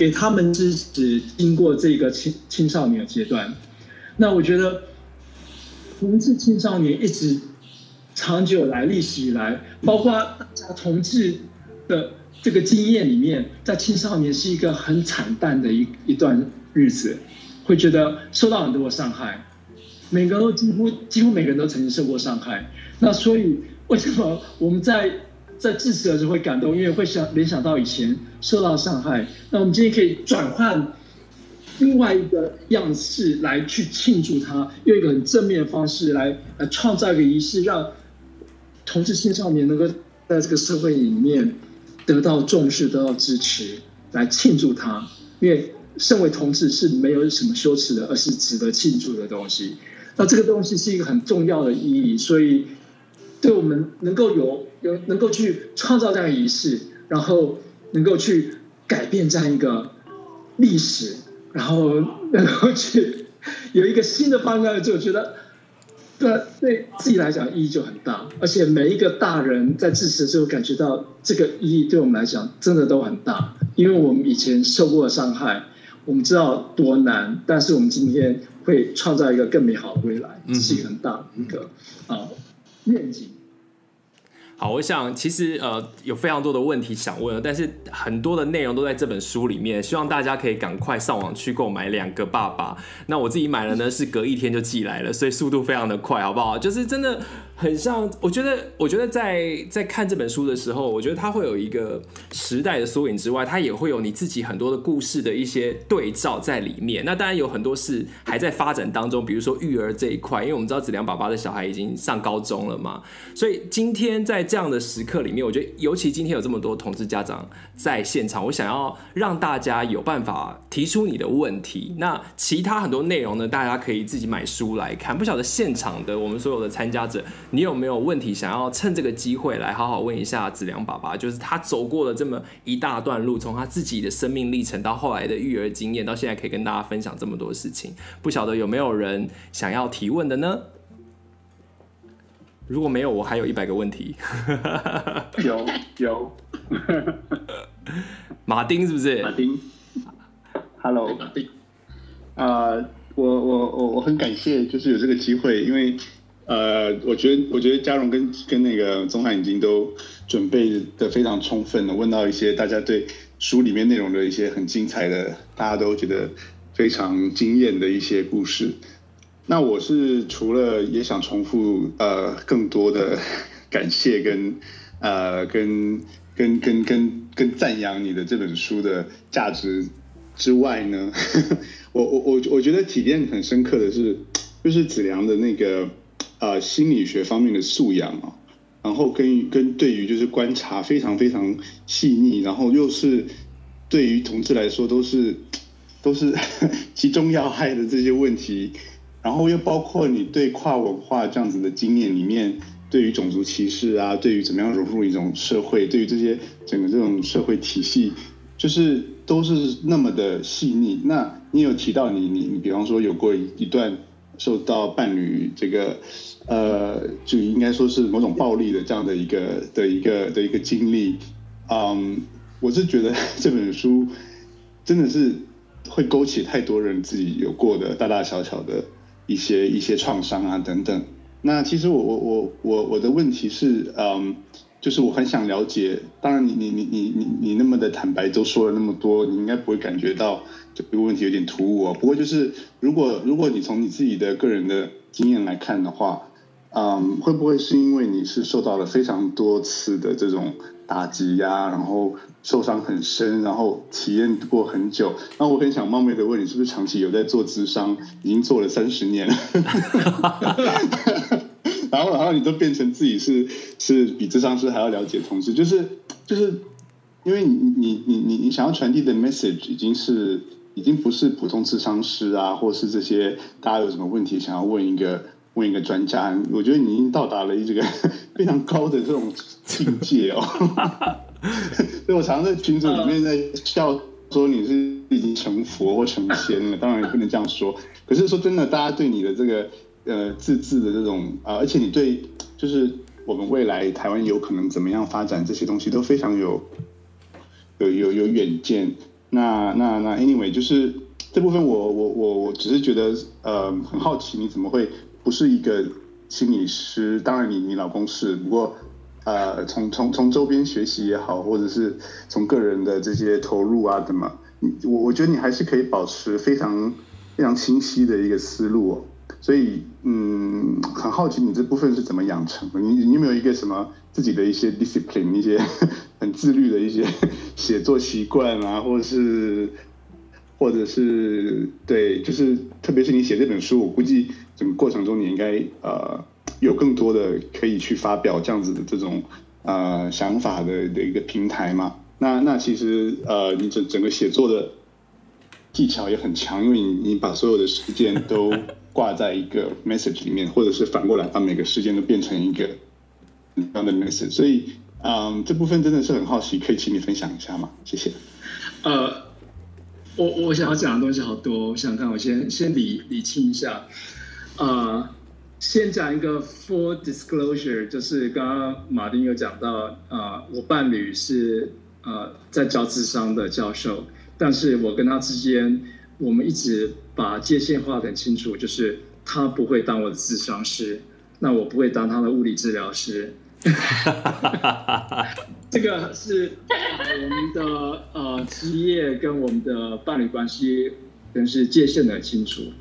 给他们支持，经过这个青青少年的阶段。那我觉得同志青少年一直。长久来，历史以来，包括大家同志的这个经验里面，在青少年是一个很惨淡的一一段日子，会觉得受到很多伤害。每个都几乎几乎每个人都曾经受过伤害。那所以为什么我们在在致辞的时候会感动？因为会想联想到以前受到伤害。那我们今天可以转换另外一个样式来去庆祝它，用一个很正面的方式来来创造一个仪式，让。同志青少年能够在这个社会里面得到重视、得到支持，来庆祝他。因为身为同志是没有什么羞耻的，而是值得庆祝的东西。那这个东西是一个很重要的意义，所以对我们能够有有能够去创造这样的仪式，然后能够去改变这样一个历史，然后能够去有一个新的方向，就觉得。对，对自己来讲意义就很大，而且每一个大人在致辞的时候感觉到这个意义，对我们来讲真的都很大，因为我们以前受过的伤害，我们知道多难，但是我们今天会创造一个更美好的未来，这是一个很大的一个啊愿景。好，我想其实呃有非常多的问题想问，但是很多的内容都在这本书里面，希望大家可以赶快上网去购买《两个爸爸》。那我自己买了呢，是隔一天就寄来了，所以速度非常的快，好不好？就是真的很像，我觉得，我觉得在在看这本书的时候，我觉得它会有一个时代的缩影之外，它也会有你自己很多的故事的一些对照在里面。那当然有很多事还在发展当中，比如说育儿这一块，因为我们知道子良爸爸的小孩已经上高中了嘛，所以今天在。这样的时刻里面，我觉得尤其今天有这么多同志家长在现场，我想要让大家有办法提出你的问题。那其他很多内容呢，大家可以自己买书来看。不晓得现场的我们所有的参加者，你有没有问题想要趁这个机会来好好问一下子良爸爸？就是他走过了这么一大段路，从他自己的生命历程到后来的育儿经验，到现在可以跟大家分享这么多事情。不晓得有没有人想要提问的呢？如果没有，我还有一百个问题。有有，<laughs> 马丁是不是？马丁，Hello，马丁。啊、呃，我我我我很感谢，就是有这个机会，因为呃，我觉得我觉得嘉荣跟跟那个宗翰已经都准备的非常充分了，问到一些大家对书里面内容的一些很精彩的，大家都觉得非常惊艳的一些故事。那我是除了也想重复呃更多的感谢跟呃跟跟跟跟跟赞扬你的这本书的价值之外呢，<laughs> 我我我我觉得体验很深刻的是，就是子良的那个呃心理学方面的素养啊，然后跟跟对于就是观察非常非常细腻，然后又是对于同志来说都是都是 <laughs> 其中要害的这些问题。然后又包括你对跨文化这样子的经验里面，对于种族歧视啊，对于怎么样融入一种社会，对于这些整个这种社会体系，就是都是那么的细腻。那你有提到你你你，比方说有过一段受到伴侣这个呃，就应该说是某种暴力的这样的一个的一个的一个经历，嗯，我是觉得这本书真的是会勾起太多人自己有过的大大小小的一些一些创伤啊等等。那其实我我我我我的问题是，嗯，就是我很想了解。当然你，你你你你你你那么的坦白，都说了那么多，你应该不会感觉到这个问题有点突兀哦。不过就是，如果如果你从你自己的个人的经验来看的话，嗯，会不会是因为你是受到了非常多次的这种打击呀，然后受伤很深，然后体验过很久？那我很想冒昧的问你，是不是长期有在做智商，已经做了三十年了？然后然后你都变成自己是是比智商师还要了解同事，就是就是因为你你你你你想要传递的 message 已经是已经不是普通智商师啊，或是这些大家有什么问题想要问一个。问一个专家，我觉得你已经到达了这个 <laughs> 非常高的这种境界哦。<laughs> 所以我常常在群组里面在笑说你是已经成佛或成仙了，当然也不能这样说。可是说真的，大家对你的这个呃自治的这种啊、而且你对就是我们未来台湾有可能怎么样发展这些东西都非常有有有有远见。那那那 anyway，就是这部分我我我我只是觉得呃很好奇，你怎么会？不是一个心理师，当然你你老公是，不过呃，从从从周边学习也好，或者是从个人的这些投入啊，怎么，你我我觉得你还是可以保持非常非常清晰的一个思路哦。所以嗯，很好奇你这部分是怎么养成的？你你有没有一个什么自己的一些 discipline，一些 <laughs> 很自律的一些 <laughs> 写作习惯啊，或者是？或者是对，就是特别是你写这本书，我估计整个过程中你应该呃有更多的可以去发表这样子的这种呃想法的的一个平台嘛。那那其实呃你整整个写作的技巧也很强，因为你你把所有的时间都挂在一个 message 里面，或者是反过来把每个事件都变成一个这样的 message。所以嗯、这部分真的是很好奇，可以请你分享一下吗？谢谢。呃。我我想要讲的东西好多，我想看，我先先理理清一下，呃，先讲一个 full disclosure，就是刚刚马丁有讲到，呃，我伴侣是呃在教智商的教授，但是我跟他之间，我们一直把界限画得很清楚，就是他不会当我的智商师，那我不会当他的物理治疗师。<laughs> 这个是我们的呃职业跟我们的伴侣关系，真是界限的很清楚。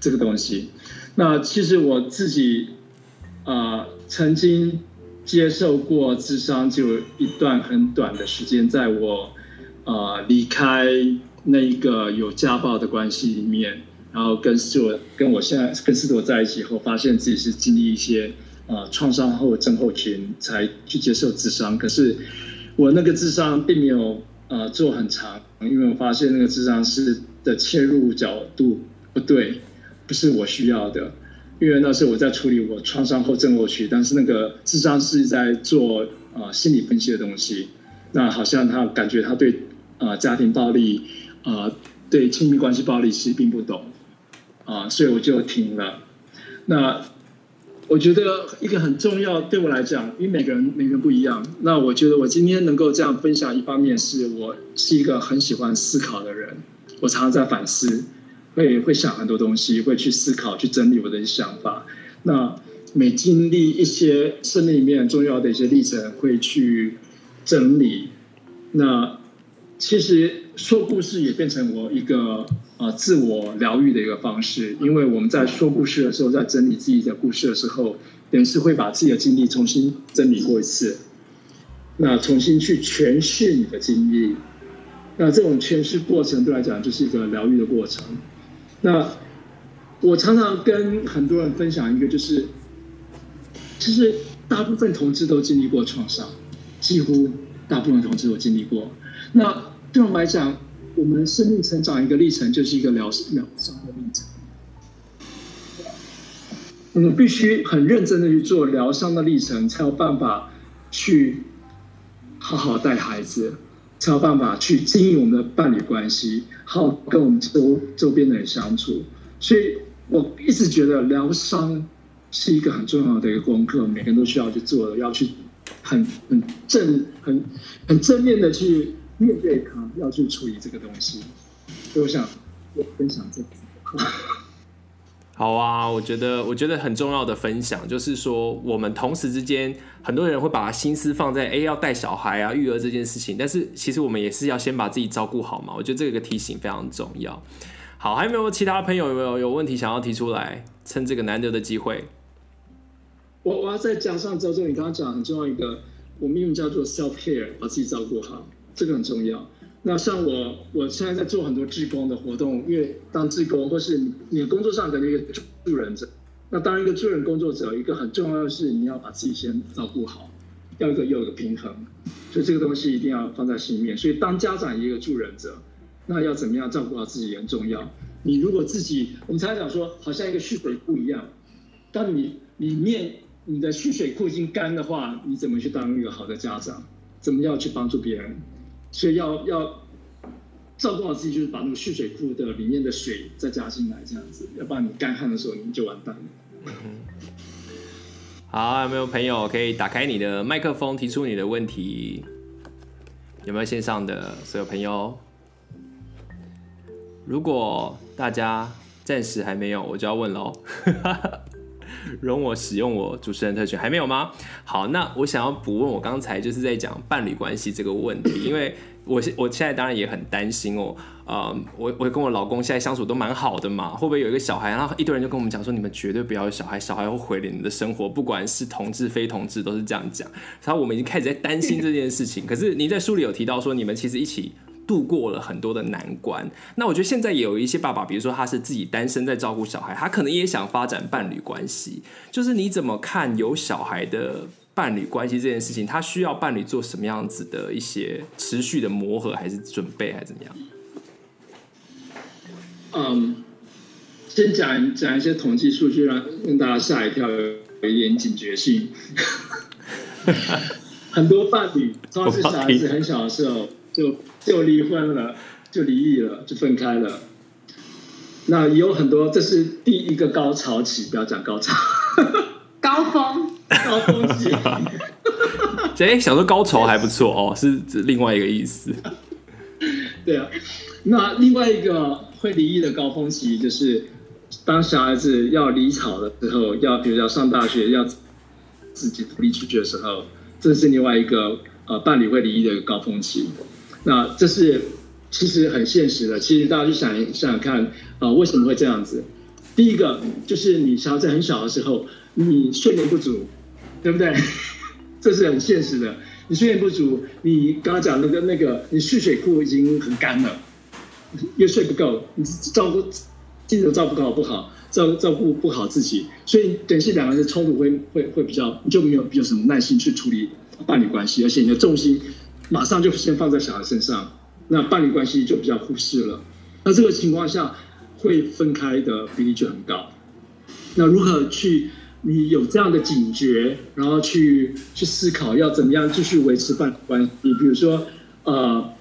这个东西，那其实我自己呃曾经接受过智商，就一段很短的时间，在我呃离开那一个有家暴的关系里面，然后跟斯朵跟我现在跟斯朵在一起后，发现自己是经历一些。啊，创伤后症候群才去接受智商，可是我那个智商并没有呃做很长，因为我发现那个智商是的切入角度不对，不是我需要的。因为那时候我在处理我创伤后症候群，但是那个智商是在做、呃、心理分析的东西，那好像他感觉他对啊、家庭暴力啊、呃、对亲密关系暴力其实并不懂啊、所以我就停了。那。我觉得一个很重要，对我来讲，因为每个人每个人不一样。那我觉得我今天能够这样分享，一方面是我是一个很喜欢思考的人，我常常在反思，会会想很多东西，会去思考，去整理我的想法。那每经历一些生命里面重要的一些历程，会去整理。那其实说故事也变成我一个。啊，自我疗愈的一个方式，因为我们在说故事的时候，在整理自己的故事的时候，等于是会把自己的经历重新整理过一次，那重新去诠释你的经历，那这种诠释过程对来讲就是一个疗愈的过程。那我常常跟很多人分享一个，就是其实大部分同志都经历过创伤，几乎大部分同志都经历过。那对我们来讲，我们生命成长一个历程，就是一个疗疗伤的历程。我们必须很认真的去做疗伤的历程，才有办法去好好带孩子，才有办法去经营我们的伴侣关系，好跟我们周周边的人相处。所以我一直觉得疗伤是一个很重要的一个功课，每个人都需要去做的，要去很很正、很很正面的去。面对他，要去处理这个东西。所以我想我分享这个。好啊，我觉得我觉得很重要的分享就是说，我们同时之间，很多人会把心思放在哎、欸、要带小孩啊、育儿这件事情，但是其实我们也是要先把自己照顾好嘛。我觉得这个提醒非常重要。好，还有没有其他朋友有没有有问题想要提出来？趁这个难得的机会，我我要再加上周周你刚刚讲很重要一个，我们用叫做 self care，把自己照顾好，这个很重要。那像我，我现在在做很多志工的活动，因为当志工或是你工作上的那个助人者，那当一个助人工作者，一个很重要的是你要把自己先照顾好，要一个又有个平衡，所以这个东西一定要放在心里面。所以当家长一个助人者，那要怎么样照顾好自己很重要。你如果自己，我们常常讲说，好像一个蓄水库一样，当你里面你的蓄水库已经干的话，你怎么去当一个好的家长？怎么样去帮助别人？所以要要照顾好自己，就是把那个蓄水库的里面的水再加进来，这样子，要不然你干旱的时候你就完蛋了。<laughs> 好，有没有朋友可以打开你的麦克风，提出你的问题？有没有线上的所有朋友？如果大家暂时还没有，我就要问喽。<laughs> 容我使用我主持人特权，还没有吗？好，那我想要补问，我刚才就是在讲伴侣关系这个问题，因为我我现在当然也很担心哦。呃，我我跟我老公现在相处都蛮好的嘛，会不会有一个小孩？然后一堆人就跟我们讲说，你们绝对不要有小孩，小孩会毁了你的生活，不管是同志非同志都是这样讲。然后我们已经开始在担心这件事情。<laughs> 可是你在书里有提到说，你们其实一起。度过了很多的难关，那我觉得现在也有一些爸爸，比如说他是自己单身在照顾小孩，他可能也想发展伴侣关系。就是你怎么看有小孩的伴侣关系这件事情？他需要伴侣做什么样子的一些持续的磨合，还是准备，还是怎么样？嗯，先讲讲一些统计数据，让让大家吓一跳，有一点警觉性。<laughs> 很多伴侣，特别是小孩子很小的时候。就就离婚了，就离异了，就分开了。那也有很多，这是第一个高潮期，不要讲高潮，高峰，<laughs> 高峰期。<laughs> 哎，想说高潮还不错哦，是另外一个意思。<laughs> 对啊，那另外一个会离异的高峰期，就是当小孩子要离巢的时候，要比如要上大学，要自己独立出去的时候，这是另外一个呃伴侣会离异的高峰期。那这是其实很现实的。其实大家去想一想想看，啊、为什么会这样子？第一个就是你小孩子很小的时候，你睡眠不足，对不对？<laughs> 这是很现实的。你睡眠不足，你刚刚讲那个那个，你蓄水库已经很干了，又睡不够，你照顾自己都照顾好不好，照照顾不好自己，所以等于是两个人冲突会会会比较，你就没有比较什么耐心去处理伴侣关系，而且你的重心。马上就先放在小孩身上，那伴侣关系就比较忽视了。那这个情况下会分开的比例就很高。那如何去你有这样的警觉，然后去去思考要怎么样继续维持伴侣关系？比如说，呃，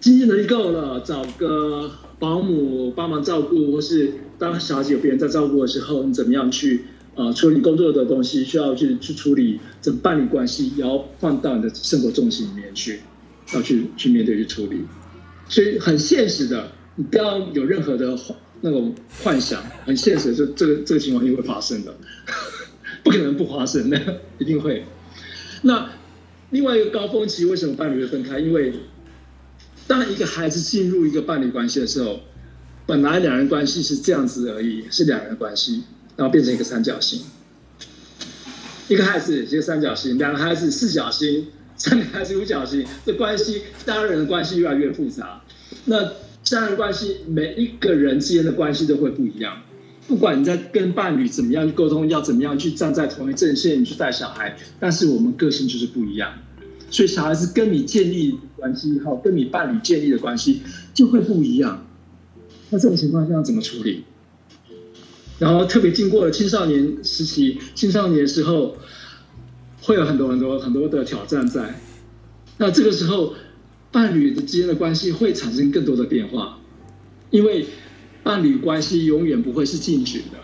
经济能力够了，找个保姆帮忙照顾，或是当小孩子有别人在照顾的时候，你怎么样去？啊，处理工作的东西需要去去处理，这伴侣关系也要放到你的生活重心里面去，要去去面对去处理，所以很现实的，你不要有任何的那种幻想，很现实的，这这个这个情况一定会发生的，不可能不发生的，一定会。那另外一个高峰期，为什么伴侣会分开？因为当一个孩子进入一个伴侣关系的时候，本来两人关系是这样子而已，是两人关系。然后变成一个三角形，一个孩子一个三角形，两个孩子四角形，<laughs> 三个孩子五角形，这关系家人的关系越来越复杂。那家人关系每一个人之间的关系都会不一样，不管你在跟伴侣怎么样去沟通，要怎么样去站在同一阵线去带小孩，但是我们个性就是不一样，所以小孩子跟你建立关系以后，跟你伴侣建立的关系就会不一样。那这种情况下要怎么处理？然后特别经过了青少年时期，青少年的时候会有很多很多很多的挑战在。那这个时候，伴侣之间的关系会产生更多的变化，因为伴侣关系永远不会是静止的。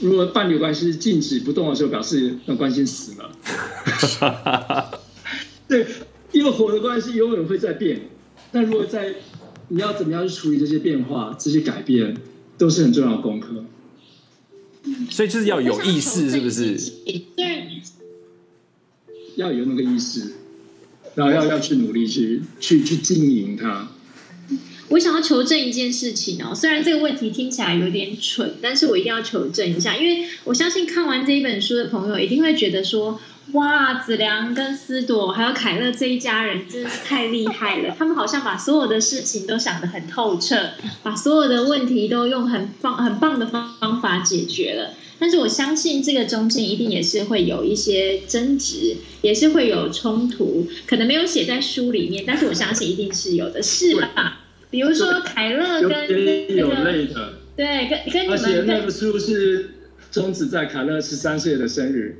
如果伴侣关系静止不动的时候，表示那关系死了。<laughs> 对，因为火的关系永远会在变。但如果在你要怎么样去处理这些变化、这些改变，都是很重要的功课。所以就是要有意识，是不是？对，要有那个意识，然后要要去努力去去去经营它。我想要求证一件事情哦，虽然这个问题听起来有点蠢，但是我一定要求证一下，因为我相信看完这一本书的朋友一定会觉得说，哇，子良跟思朵还有凯乐这一家人真是太厉害了，他们好像把所有的事情都想得很透彻，<laughs> 把所有的问题都用很棒很棒的方法解决了。但是我相信这个中间一定也是会有一些争执，也是会有冲突，可能没有写在书里面，但是我相信一定是有的，是吧？比如说凯乐跟那个有泪的，对，跟跟你们，而且那个书是终止在凯乐十三岁的生日，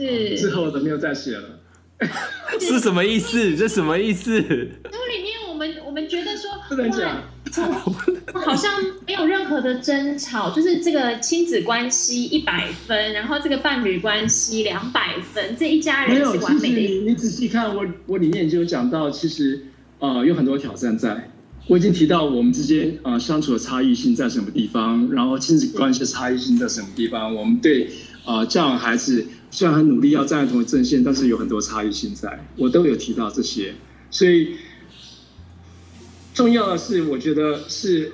是之后都没有再写了，<laughs> 是什么意思？这什么意思？书里面我们我们觉得说不能讲，<laughs> 好像没有任何的争吵，就是这个亲子关系一百分，然后这个伴侣关系两百分，这一家人是完美的。你你仔细看我我里面就有讲到，其实呃有很多挑战在。我已经提到我们之间啊、呃、相处的差异性在什么地方，然后亲子关系的差异性在什么地方。我们对啊、呃、教养孩子虽然很努力要站在同一阵线，但是有很多差异性在，我都有提到这些。所以重要的是，我觉得是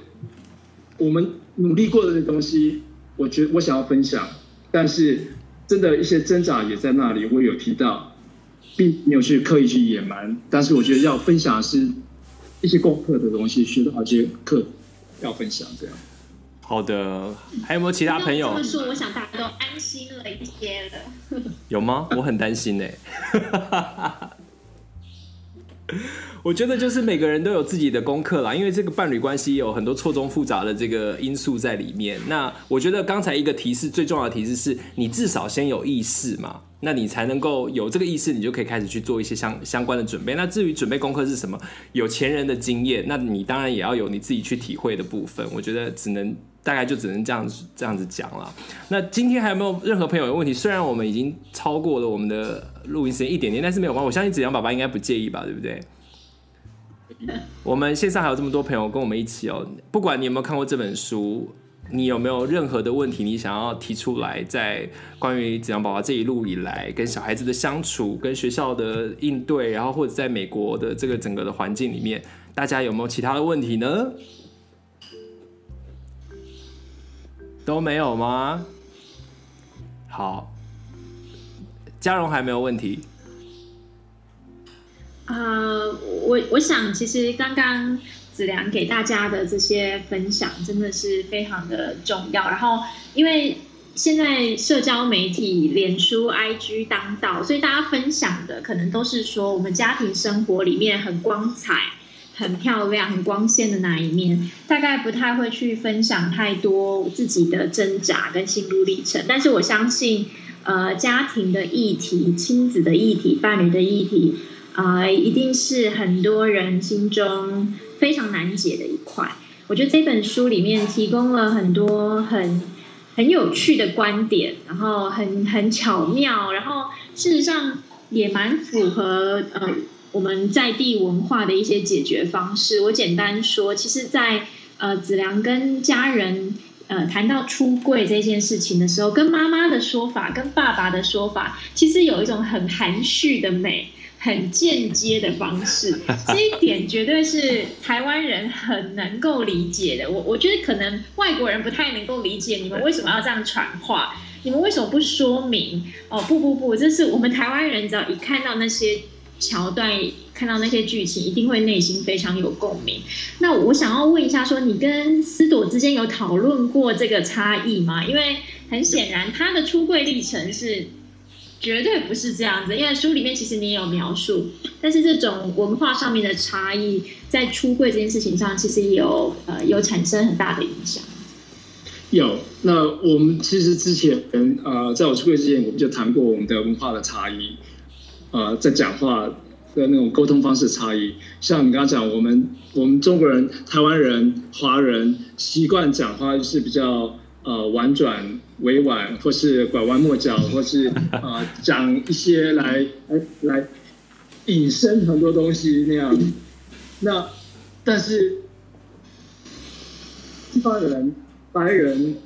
我们努力过的东西，我觉我想要分享，但是真的一些挣扎也在那里，我有提到，并没有去刻意去隐瞒。但是我觉得要分享的是。一些功课的东西，学到一些课要分享，这样。好的，还有没有其他朋友？这么说，我想大家都安心了一些了。<laughs> 有吗？我很担心呢。<laughs> 我觉得就是每个人都有自己的功课啦，因为这个伴侣关系有很多错综复杂的这个因素在里面。那我觉得刚才一个提示，最重要的提示是你至少先有意识嘛，那你才能够有这个意识，你就可以开始去做一些相相关的准备。那至于准备功课是什么，有前人的经验，那你当然也要有你自己去体会的部分。我觉得只能大概就只能这样子这样子讲了。那今天还有没有任何朋友有问题？虽然我们已经超过了我们的录音时间一点点，但是没有关系，我相信子阳爸爸应该不介意吧，对不对？我们线上还有这么多朋友跟我们一起哦，不管你有没有看过这本书，你有没有任何的问题你想要提出来，在关于子阳宝宝这一路以来跟小孩子的相处、跟学校的应对，然后或者在美国的这个整个的环境里面，大家有没有其他的问题呢？都没有吗？好，嘉荣还没有问题。呃，我我想其实刚刚子良给大家的这些分享真的是非常的重要。然后，因为现在社交媒体、脸书、IG 当道，所以大家分享的可能都是说我们家庭生活里面很光彩、很漂亮、很光鲜的那一面，大概不太会去分享太多自己的挣扎跟心路历程。但是我相信，呃，家庭的议题、亲子的议题、伴侣的议题。啊、呃，一定是很多人心中非常难解的一块。我觉得这本书里面提供了很多很很有趣的观点，然后很很巧妙，然后事实上也蛮符合呃我们在地文化的一些解决方式。我简单说，其实在，在呃子良跟家人呃谈到出柜这件事情的时候，跟妈妈的说法，跟爸爸的说法，其实有一种很含蓄的美。很间接的方式，<laughs> 这一点绝对是台湾人很能够理解的。我我觉得可能外国人不太能够理解你们为什么要这样传话，你们为什么不说明？哦，不不不，这是我们台湾人只要一看到那些桥段，看到那些剧情，一定会内心非常有共鸣。那我想要问一下，说你跟思朵之间有讨论过这个差异吗？因为很显然他的出柜历程是。绝对不是这样子，因为书里面其实你也有描述，但是这种文化上面的差异，在出柜这件事情上，其实有呃有产生很大的影响。有，那我们其实之前呃，在我出柜之前，我们就谈过我们的文化的差异，呃，在讲话的那种沟通方式差异。像你刚刚讲，我们我们中国人、台湾人、华人习惯讲话是比较呃婉转。委婉，或是拐弯抹角，或是 <laughs> 呃讲一些来来来引申很多东西那样。那但是西方人、白人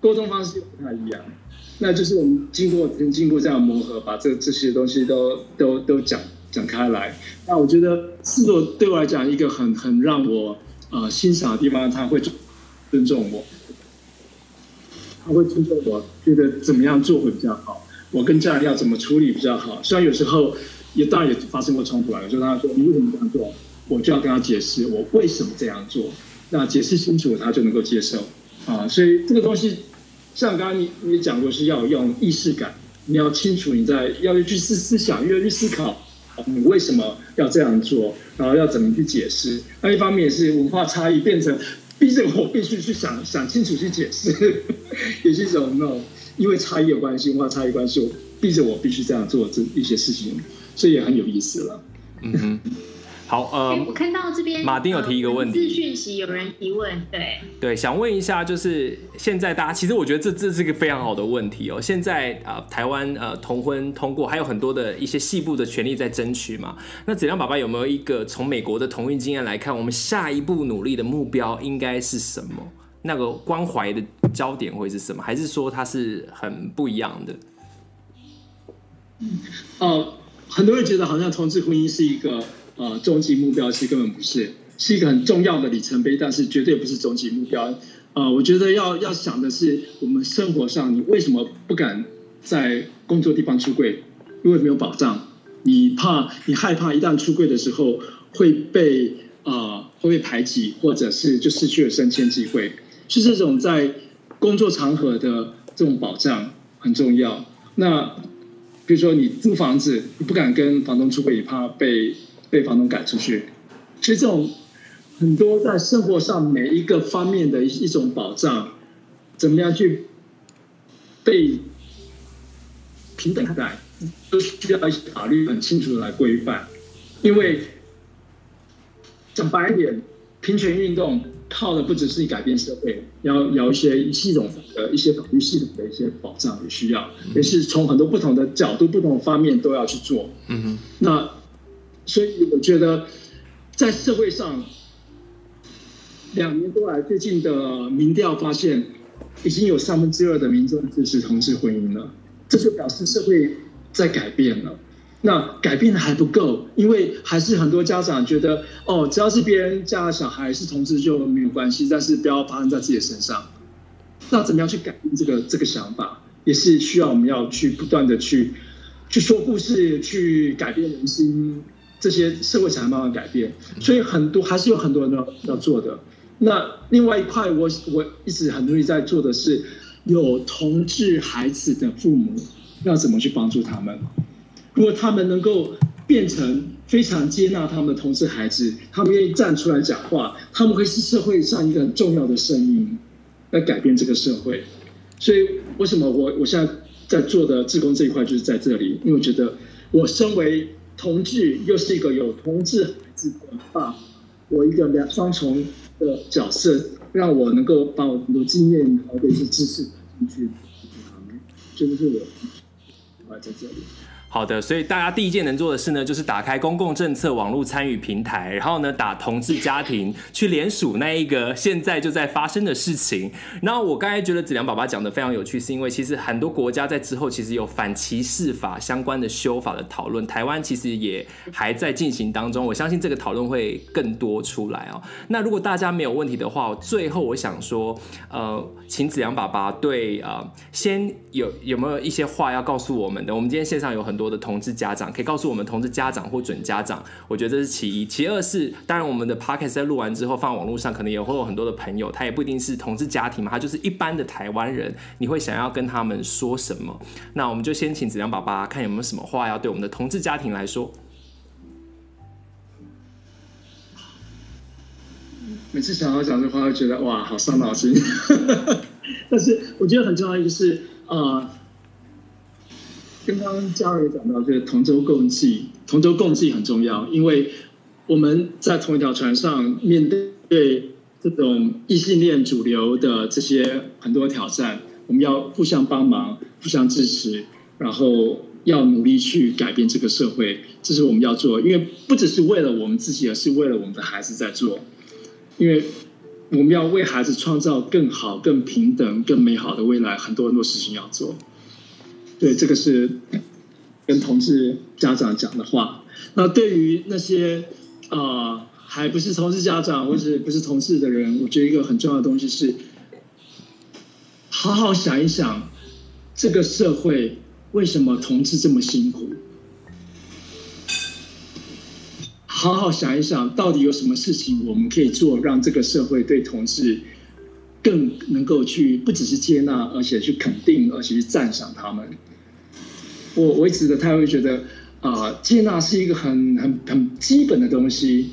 沟通方式又不太一样。那就是我们经过经过这样磨合，把这这些东西都都都讲讲开来。那我觉得四朵对我来讲一个很很让我呃欣赏的地方，他会尊重我，他会尊重我，觉得怎么样做会比较好。我跟家人要怎么处理比较好？虽然有时候也当然也发生过冲突啊，就他说你为什么这样做，我就要跟他解释我为什么这样做。那解释清楚，他就能够接受啊。所以这个东西。像刚刚你你讲过是要用意识感，你要清楚你在要去思思想，要去思考你为什么要这样做，然后要怎么去解释。那一方面也是文化差异变成逼着我必须去想想清楚去解释，<laughs> 也是一种那种因为差异有关系，文化差异关系，我逼着我必须这样做这一些事情，所以也很有意思了。嗯哼。好，呃，欸、我看到这边马丁有提一个问题，自讯息有人提问，对，对，想问一下，就是现在大家其实我觉得这这是一个非常好的问题哦。现在啊、呃，台湾呃同婚通过，还有很多的一些细部的权利在争取嘛。那子亮爸爸有没有一个从美国的同婚经验来看，我们下一步努力的目标应该是什么？那个关怀的焦点会是什么？还是说它是很不一样的？嗯，哦，很多人觉得好像同志婚姻是一个。呃，终极目标其实根本不是，是一个很重要的里程碑，但是绝对不是终极目标。呃，我觉得要要想的是，我们生活上你为什么不敢在工作地方出柜？因为没有保障，你怕你害怕一旦出柜的时候会被啊、会被排挤，或者是就失去了升迁机会。是这种在工作场合的这种保障很重要。那比如说你租房子，你不敢跟房东出柜，你怕被。被房东赶出去，所以这种很多在生活上每一个方面的一一种保障，怎么样去被平等看待，都需要一些法律很清楚的来规范。因为讲白一点，平权运动靠的不只是改变社会，要要一些系统的一些法律系统的一些保障也需要，也是从很多不同的角度、不同的方面都要去做。嗯哼，那。所以我觉得，在社会上，两年多来，最近的民调发现，已经有三分之二的民众支持同志婚姻了。这就表示社会在改变了。那改变的还不够，因为还是很多家长觉得，哦，只要是别人家的小孩是同志就没有关系，但是不要发生在自己的身上。那怎么样去改变这个这个想法，也是需要我们要去不断的去去说故事，去改变人心。这些社会才能慢慢改变，所以很多还是有很多人要要做的。那另外一块，我我一直很努力在做的是，有同志孩子的父母要怎么去帮助他们？如果他们能够变成非常接纳他们的同志孩子，他们愿意站出来讲话，他们会是社会上一个很重要的声音，来改变这个社会。所以为什么我我现在在做的志工这一块就是在这里？因为我觉得我身为同志又是一个有同志孩子的爸，我一个两双重的角色，让我能够把我很多经验好的一些知识进去，这就是我，啊在这里。好的，所以大家第一件能做的事呢，就是打开公共政策网络参与平台，然后呢，打同志家庭去联署那一个现在就在发生的事情。然后我刚才觉得子良爸爸讲的非常有趣，是因为其实很多国家在之后其实有反歧视法相关的修法的讨论，台湾其实也还在进行当中。我相信这个讨论会更多出来哦。那如果大家没有问题的话，最后我想说，呃，请子良爸爸对呃，先有有没有一些话要告诉我们的？我们今天线上有很多。<laughs> 多的同志家长可以告诉我们，同志家长或准家长，我觉得这是其一。其二是，当然我们的 podcast 在录完之后放网络上，可能也会有很多的朋友，他也不一定是同志家庭嘛，他就是一般的台湾人。你会想要跟他们说什么？那我们就先请子良爸爸看有没有什么话要对我们的同志家庭来说。每次想要讲这话，会觉得哇，好伤脑筋。<laughs> 但是我觉得很重要一个是，呃。刚刚嘉柔讲到，就是同舟共济，同舟共济很重要，因为我们在同一条船上，面对这种异性恋主流的这些很多挑战，我们要互相帮忙、互相支持，然后要努力去改变这个社会，这是我们要做，因为不只是为了我们自己，而是为了我们的孩子在做，因为我们要为孩子创造更好、更平等、更美好的未来，很多很多事情要做。对，这个是跟同志家长讲的话。那对于那些啊、还不是同志家长或者不是同志的人，我觉得一个很重要的东西是，好好想一想，这个社会为什么同志这么辛苦？好好想一想，到底有什么事情我们可以做，让这个社会对同志更能够去不只是接纳，而且去肯定，而且去赞赏他们。我我一直的他会觉得啊、呃，接纳是一个很很很基本的东西，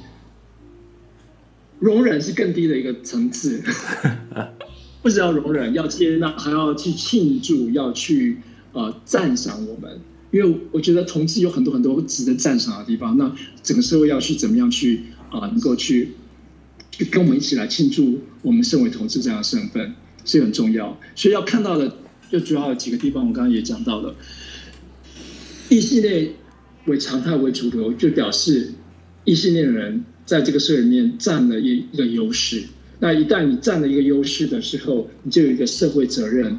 容忍是更低的一个层次。<laughs> 不只要容忍，要接纳，还要去庆祝，要去呃赞赏我们。因为我觉得同志有很多很多值得赞赏的地方。那整个社会要去怎么样去啊、呃，能够去跟我们一起来庆祝我们身为同志这样的身份是很重要。所以要看到的，就主要有几个地方，我刚刚也讲到了。异性恋为常态为主流，就表示异性恋的人在这个社会里面占了一一个优势。那一旦你占了一个优势的时候，你就有一个社会责任，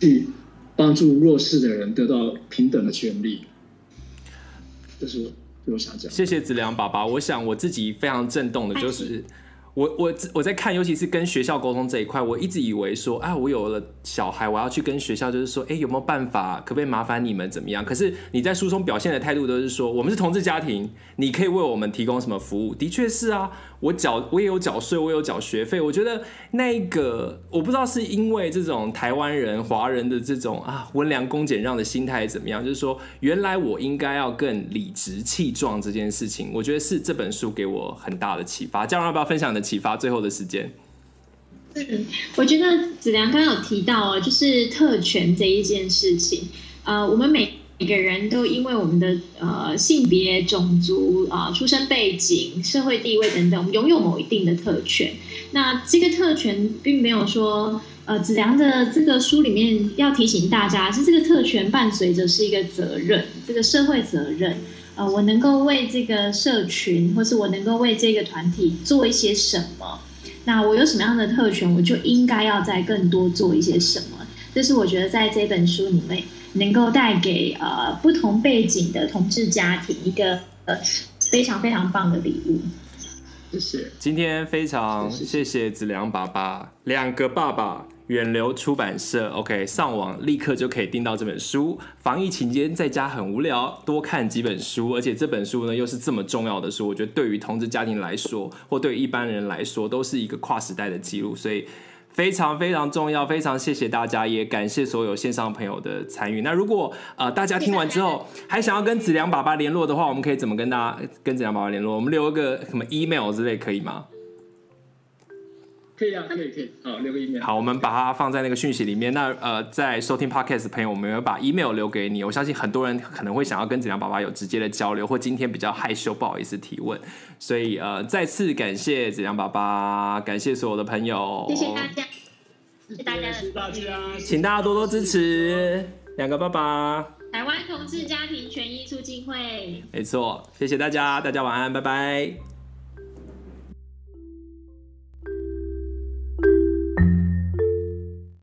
去帮助弱势的人得到平等的权利。这是我想讲。谢谢子良爸爸。我想我自己非常震动的就是。我我我在看，尤其是跟学校沟通这一块，我一直以为说，啊，我有了小孩，我要去跟学校，就是说，哎，有没有办法，可不可以麻烦你们怎么样？可是你在书中表现的态度都是说，我们是同志家庭，你可以为我们提供什么服务？的确是啊。我缴我也有缴税，我有缴学费。我觉得那个我不知道是因为这种台湾人、华人的这种啊温良恭俭让的心态怎么样，就是说原来我应该要更理直气壮这件事情，我觉得是这本书给我很大的启发。嘉荣要不要分享的启发？最后的时间。嗯，我觉得子良刚刚有提到哦，就是特权这一件事情，呃，我们每。每个人都因为我们的呃性别、种族啊、呃、出生背景、社会地位等等，我们拥有某一定的特权。那这个特权并没有说，呃，子良的这个书里面要提醒大家，是这个特权伴随着是一个责任，这个社会责任。呃，我能够为这个社群，或是我能够为这个团体做一些什么？那我有什么样的特权，我就应该要在更多做一些什么？这是我觉得在这本书里面。能够带给呃不同背景的同志家庭一个呃非常非常棒的礼物。谢谢。今天非常谢谢子良爸爸，两个爸爸，远流出版社。OK，上网立刻就可以订到这本书。防疫期间在家很无聊，多看几本书，而且这本书呢又是这么重要的书，我觉得对于同志家庭来说，或对一般人来说，都是一个跨时代的记录，所以。非常非常重要，非常谢谢大家，也感谢所有线上朋友的参与。那如果呃大家听完之后还想要跟子良爸爸联络的话，我们可以怎么跟大家跟子良爸爸联络？我们留个什么 email 之类可以吗？可以啊，可以可以，好，留个 email。好，我们把它放在那个讯息里面。那呃，在收听 podcast 的朋友，我们会把 email 留给你。我相信很多人可能会想要跟子良爸爸有直接的交流，或今天比较害羞，不好意思提问。所以呃，再次感谢子良爸爸，感谢所有的朋友，谢谢大家，谢谢大家，谢谢大家，请大家多多支持两个爸爸，台湾同志家庭权益促进会。没错，谢谢大家，大家晚安，拜拜。